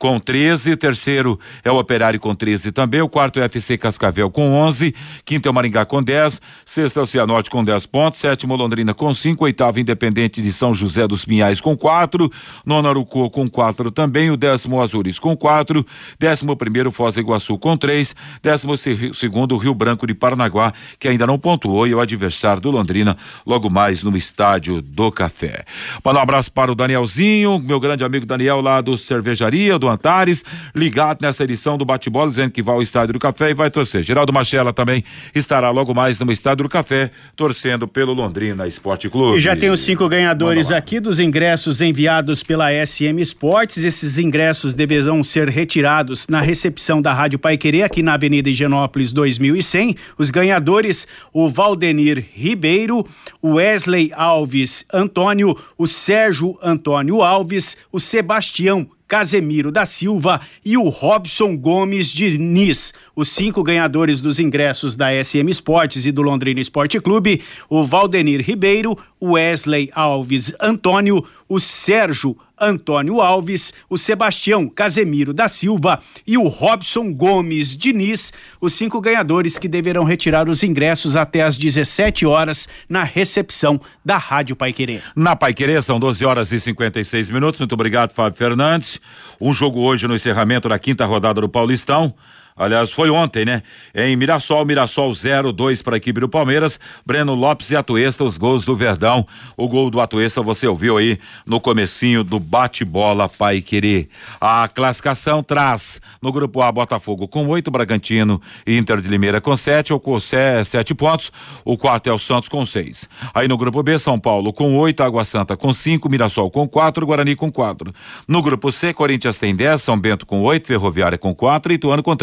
com 13, terceiro é o Operário com 13 também, o quarto é o FC Cascavel com 11, quinto é o Maringá com 10, sexto é o Cianorte com 10 pontos, sétimo Londrina com 5, oitavo Independente de São José dos Pinhais com 4, nono Arucô com 4 também, o décimo Azures com 4, décimo primeiro Foz do Iguaçu com 3, décimo segundo Rio Branco de Paranaguá, que ainda não pontuou e é o adversário do Londrina logo mais no estádio do Café. Manda um abraço para o Danielzinho, meu grande amigo Daniel lá do Cervejaria, do Antares, ligado nessa edição do bate-bola, dizendo que vai ao Estádio do Café e vai torcer. Geraldo Machela também estará logo mais no Estádio do Café, torcendo pelo Londrina Esporte Clube. E já tem os cinco ganhadores aqui dos ingressos enviados pela SM Esportes. Esses ingressos deverão ser retirados na recepção da Rádio Pai Querer, aqui na Avenida Higienópolis 2100. Os ganhadores, o Valdenir Ribeiro, o Wesley Alves Antônio, o Sérgio Antônio Alves, o Sebastião Casemiro da Silva e o Robson Gomes Diniz. Os cinco ganhadores dos ingressos da SM Esportes e do Londrina Esporte Clube, o Valdenir Ribeiro, o Wesley Alves Antônio, o Sérgio Antônio Alves, o Sebastião Casemiro da Silva e o Robson Gomes Diniz, os cinco ganhadores que deverão retirar os ingressos até às 17 horas na recepção da Rádio Pai Querer. Na Pai Querer são 12 horas e 56 minutos. Muito obrigado, Fábio Fernandes. Um jogo hoje no encerramento da quinta rodada do Paulistão. Aliás, foi ontem, né? Em Mirassol, Mirassol 0-2 para a equipe do Palmeiras. Breno Lopes e Atuesta, os gols do Verdão. O gol do Atuesta você ouviu aí no comecinho do bate-bola Pai Querer. A classificação traz no grupo A Botafogo com oito, Bragantino e Inter de Limeira com sete, ou com sete pontos. O quarto é o Santos com seis. Aí no grupo B, São Paulo com oito, Água Santa com cinco, Mirassol com quatro, Guarani com quatro. No grupo C, Corinthians tem dez, São Bento com oito, Ferroviária com quatro e Ituano com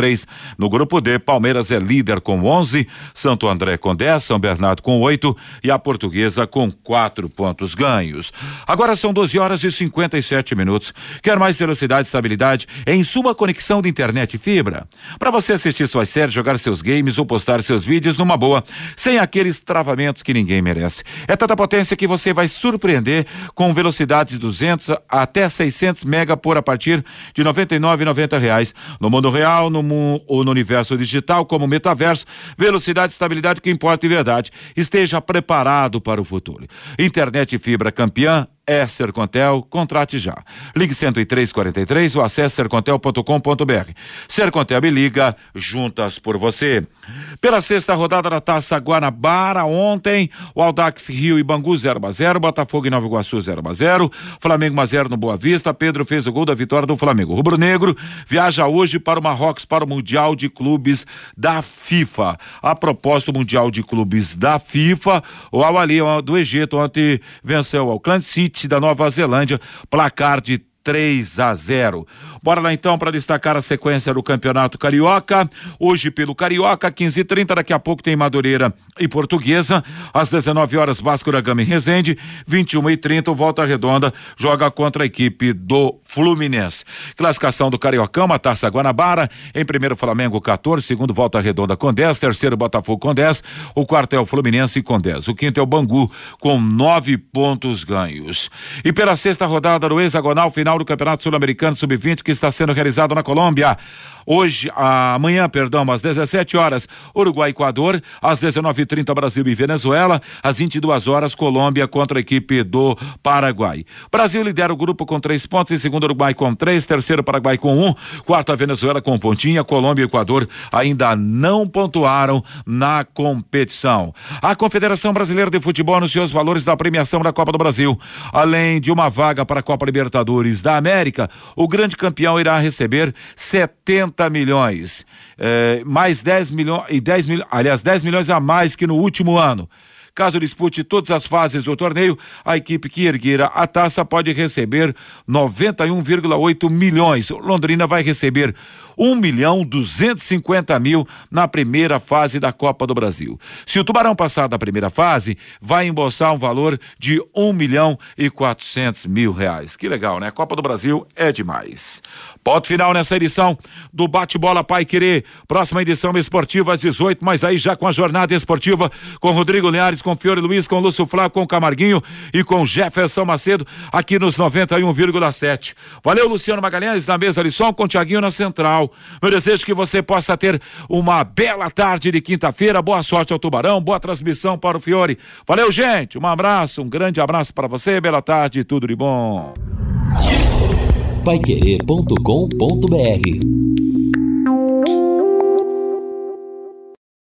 No grupo D, Palmeiras é líder com 11, Santo André com 10, São Bernardo com 8 e a Portuguesa com 4 pontos ganhos. Agora são 12 horas e 57 minutos. Quer mais velocidade e estabilidade em sua conexão de internet e fibra? Para você assistir suas séries, jogar seus games ou postar seus vídeos numa boa, sem aqueles travamentos que ninguém merece. É tanta potência que você vai surpreender com velocidade de 200 até 600 mega por a partir de 99,90 reais. No mundo real, no mundo ou no universo digital, como metaverso, velocidade e estabilidade que importa em verdade. Esteja preparado para o futuro. Internet fibra campeã é Sercontel, contrate já. Ligue 10343 ou acesse sercontel.com.br. Sercontel me liga, juntas por você. Pela sexta rodada da Taça Guanabara, ontem, o Aldax Rio e Bangu 0 a 0 Botafogo e Nova Iguaçu 0 a 0 Flamengo 1 a 0 no Boa Vista, Pedro fez o gol da vitória do Flamengo. Rubro Negro viaja hoje para o Marrocos para o Mundial de Clubes da FIFA. A propósito, Mundial de Clubes da FIFA, o Al do Egito ontem venceu o Auckland City da Nova Zelândia, placar de 3 a 0. Bora lá então para destacar a sequência do Campeonato Carioca. Hoje pelo Carioca, 15 e 30 daqui a pouco tem Madureira e Portuguesa. Às 19 horas, Vasco da Gama e Resende. 21 e 30 o Volta Redonda joga contra a equipe do Fluminense. Classificação do Cariocão, a Taça Guanabara. Em primeiro, Flamengo 14. Segundo, Volta Redonda com 10. Terceiro, Botafogo com 10. O quarto é o Fluminense com 10. O quinto é o Bangu com 9 pontos ganhos. E pela sexta rodada do hexagonal final do Campeonato Sul-Americano Sub-20 que está sendo realizado na Colômbia. Hoje, amanhã, perdão, às 17 horas, Uruguai Equador, às 19h30, Brasil e Venezuela, às 22 horas, Colômbia contra a equipe do Paraguai. Brasil lidera o grupo com três pontos, em segundo, Uruguai com três, terceiro, Paraguai com um, quarto, a Venezuela com pontinha, Colômbia e Equador ainda não pontuaram na competição. A Confederação Brasileira de Futebol anunciou os valores da premiação da Copa do Brasil. Além de uma vaga para a Copa Libertadores da América, o grande campeão irá receber 70 milhões, é, mais 10 milhões, e 10 milhões, aliás, 10 milhões a mais que no último ano. Caso dispute todas as fases do torneio, a equipe que erguer a taça pode receber 91,8 milhões. Londrina vai receber um milhão duzentos cinquenta mil na primeira fase da Copa do Brasil. Se o Tubarão passar da primeira fase, vai embolsar um valor de um milhão e quatrocentos mil reais. Que legal, né? Copa do Brasil é demais. Ponto final nessa edição do Bate-Bola Pai Querer. Próxima edição esportiva às 18, mas aí já com a jornada esportiva com Rodrigo Linhares, com Fiore Luiz, com Lúcio Flávio, com Camarguinho e com Jefferson Macedo aqui nos 91,7. Valeu, Luciano Magalhães na mesa de som com Tiaguinho na central. Meu desejo é que você possa ter uma bela tarde de quinta-feira. Boa sorte ao Tubarão, boa transmissão para o Fiore. Valeu, gente. Um abraço, um grande abraço para você. Bela tarde, tudo de bom. Paiquerê.com.br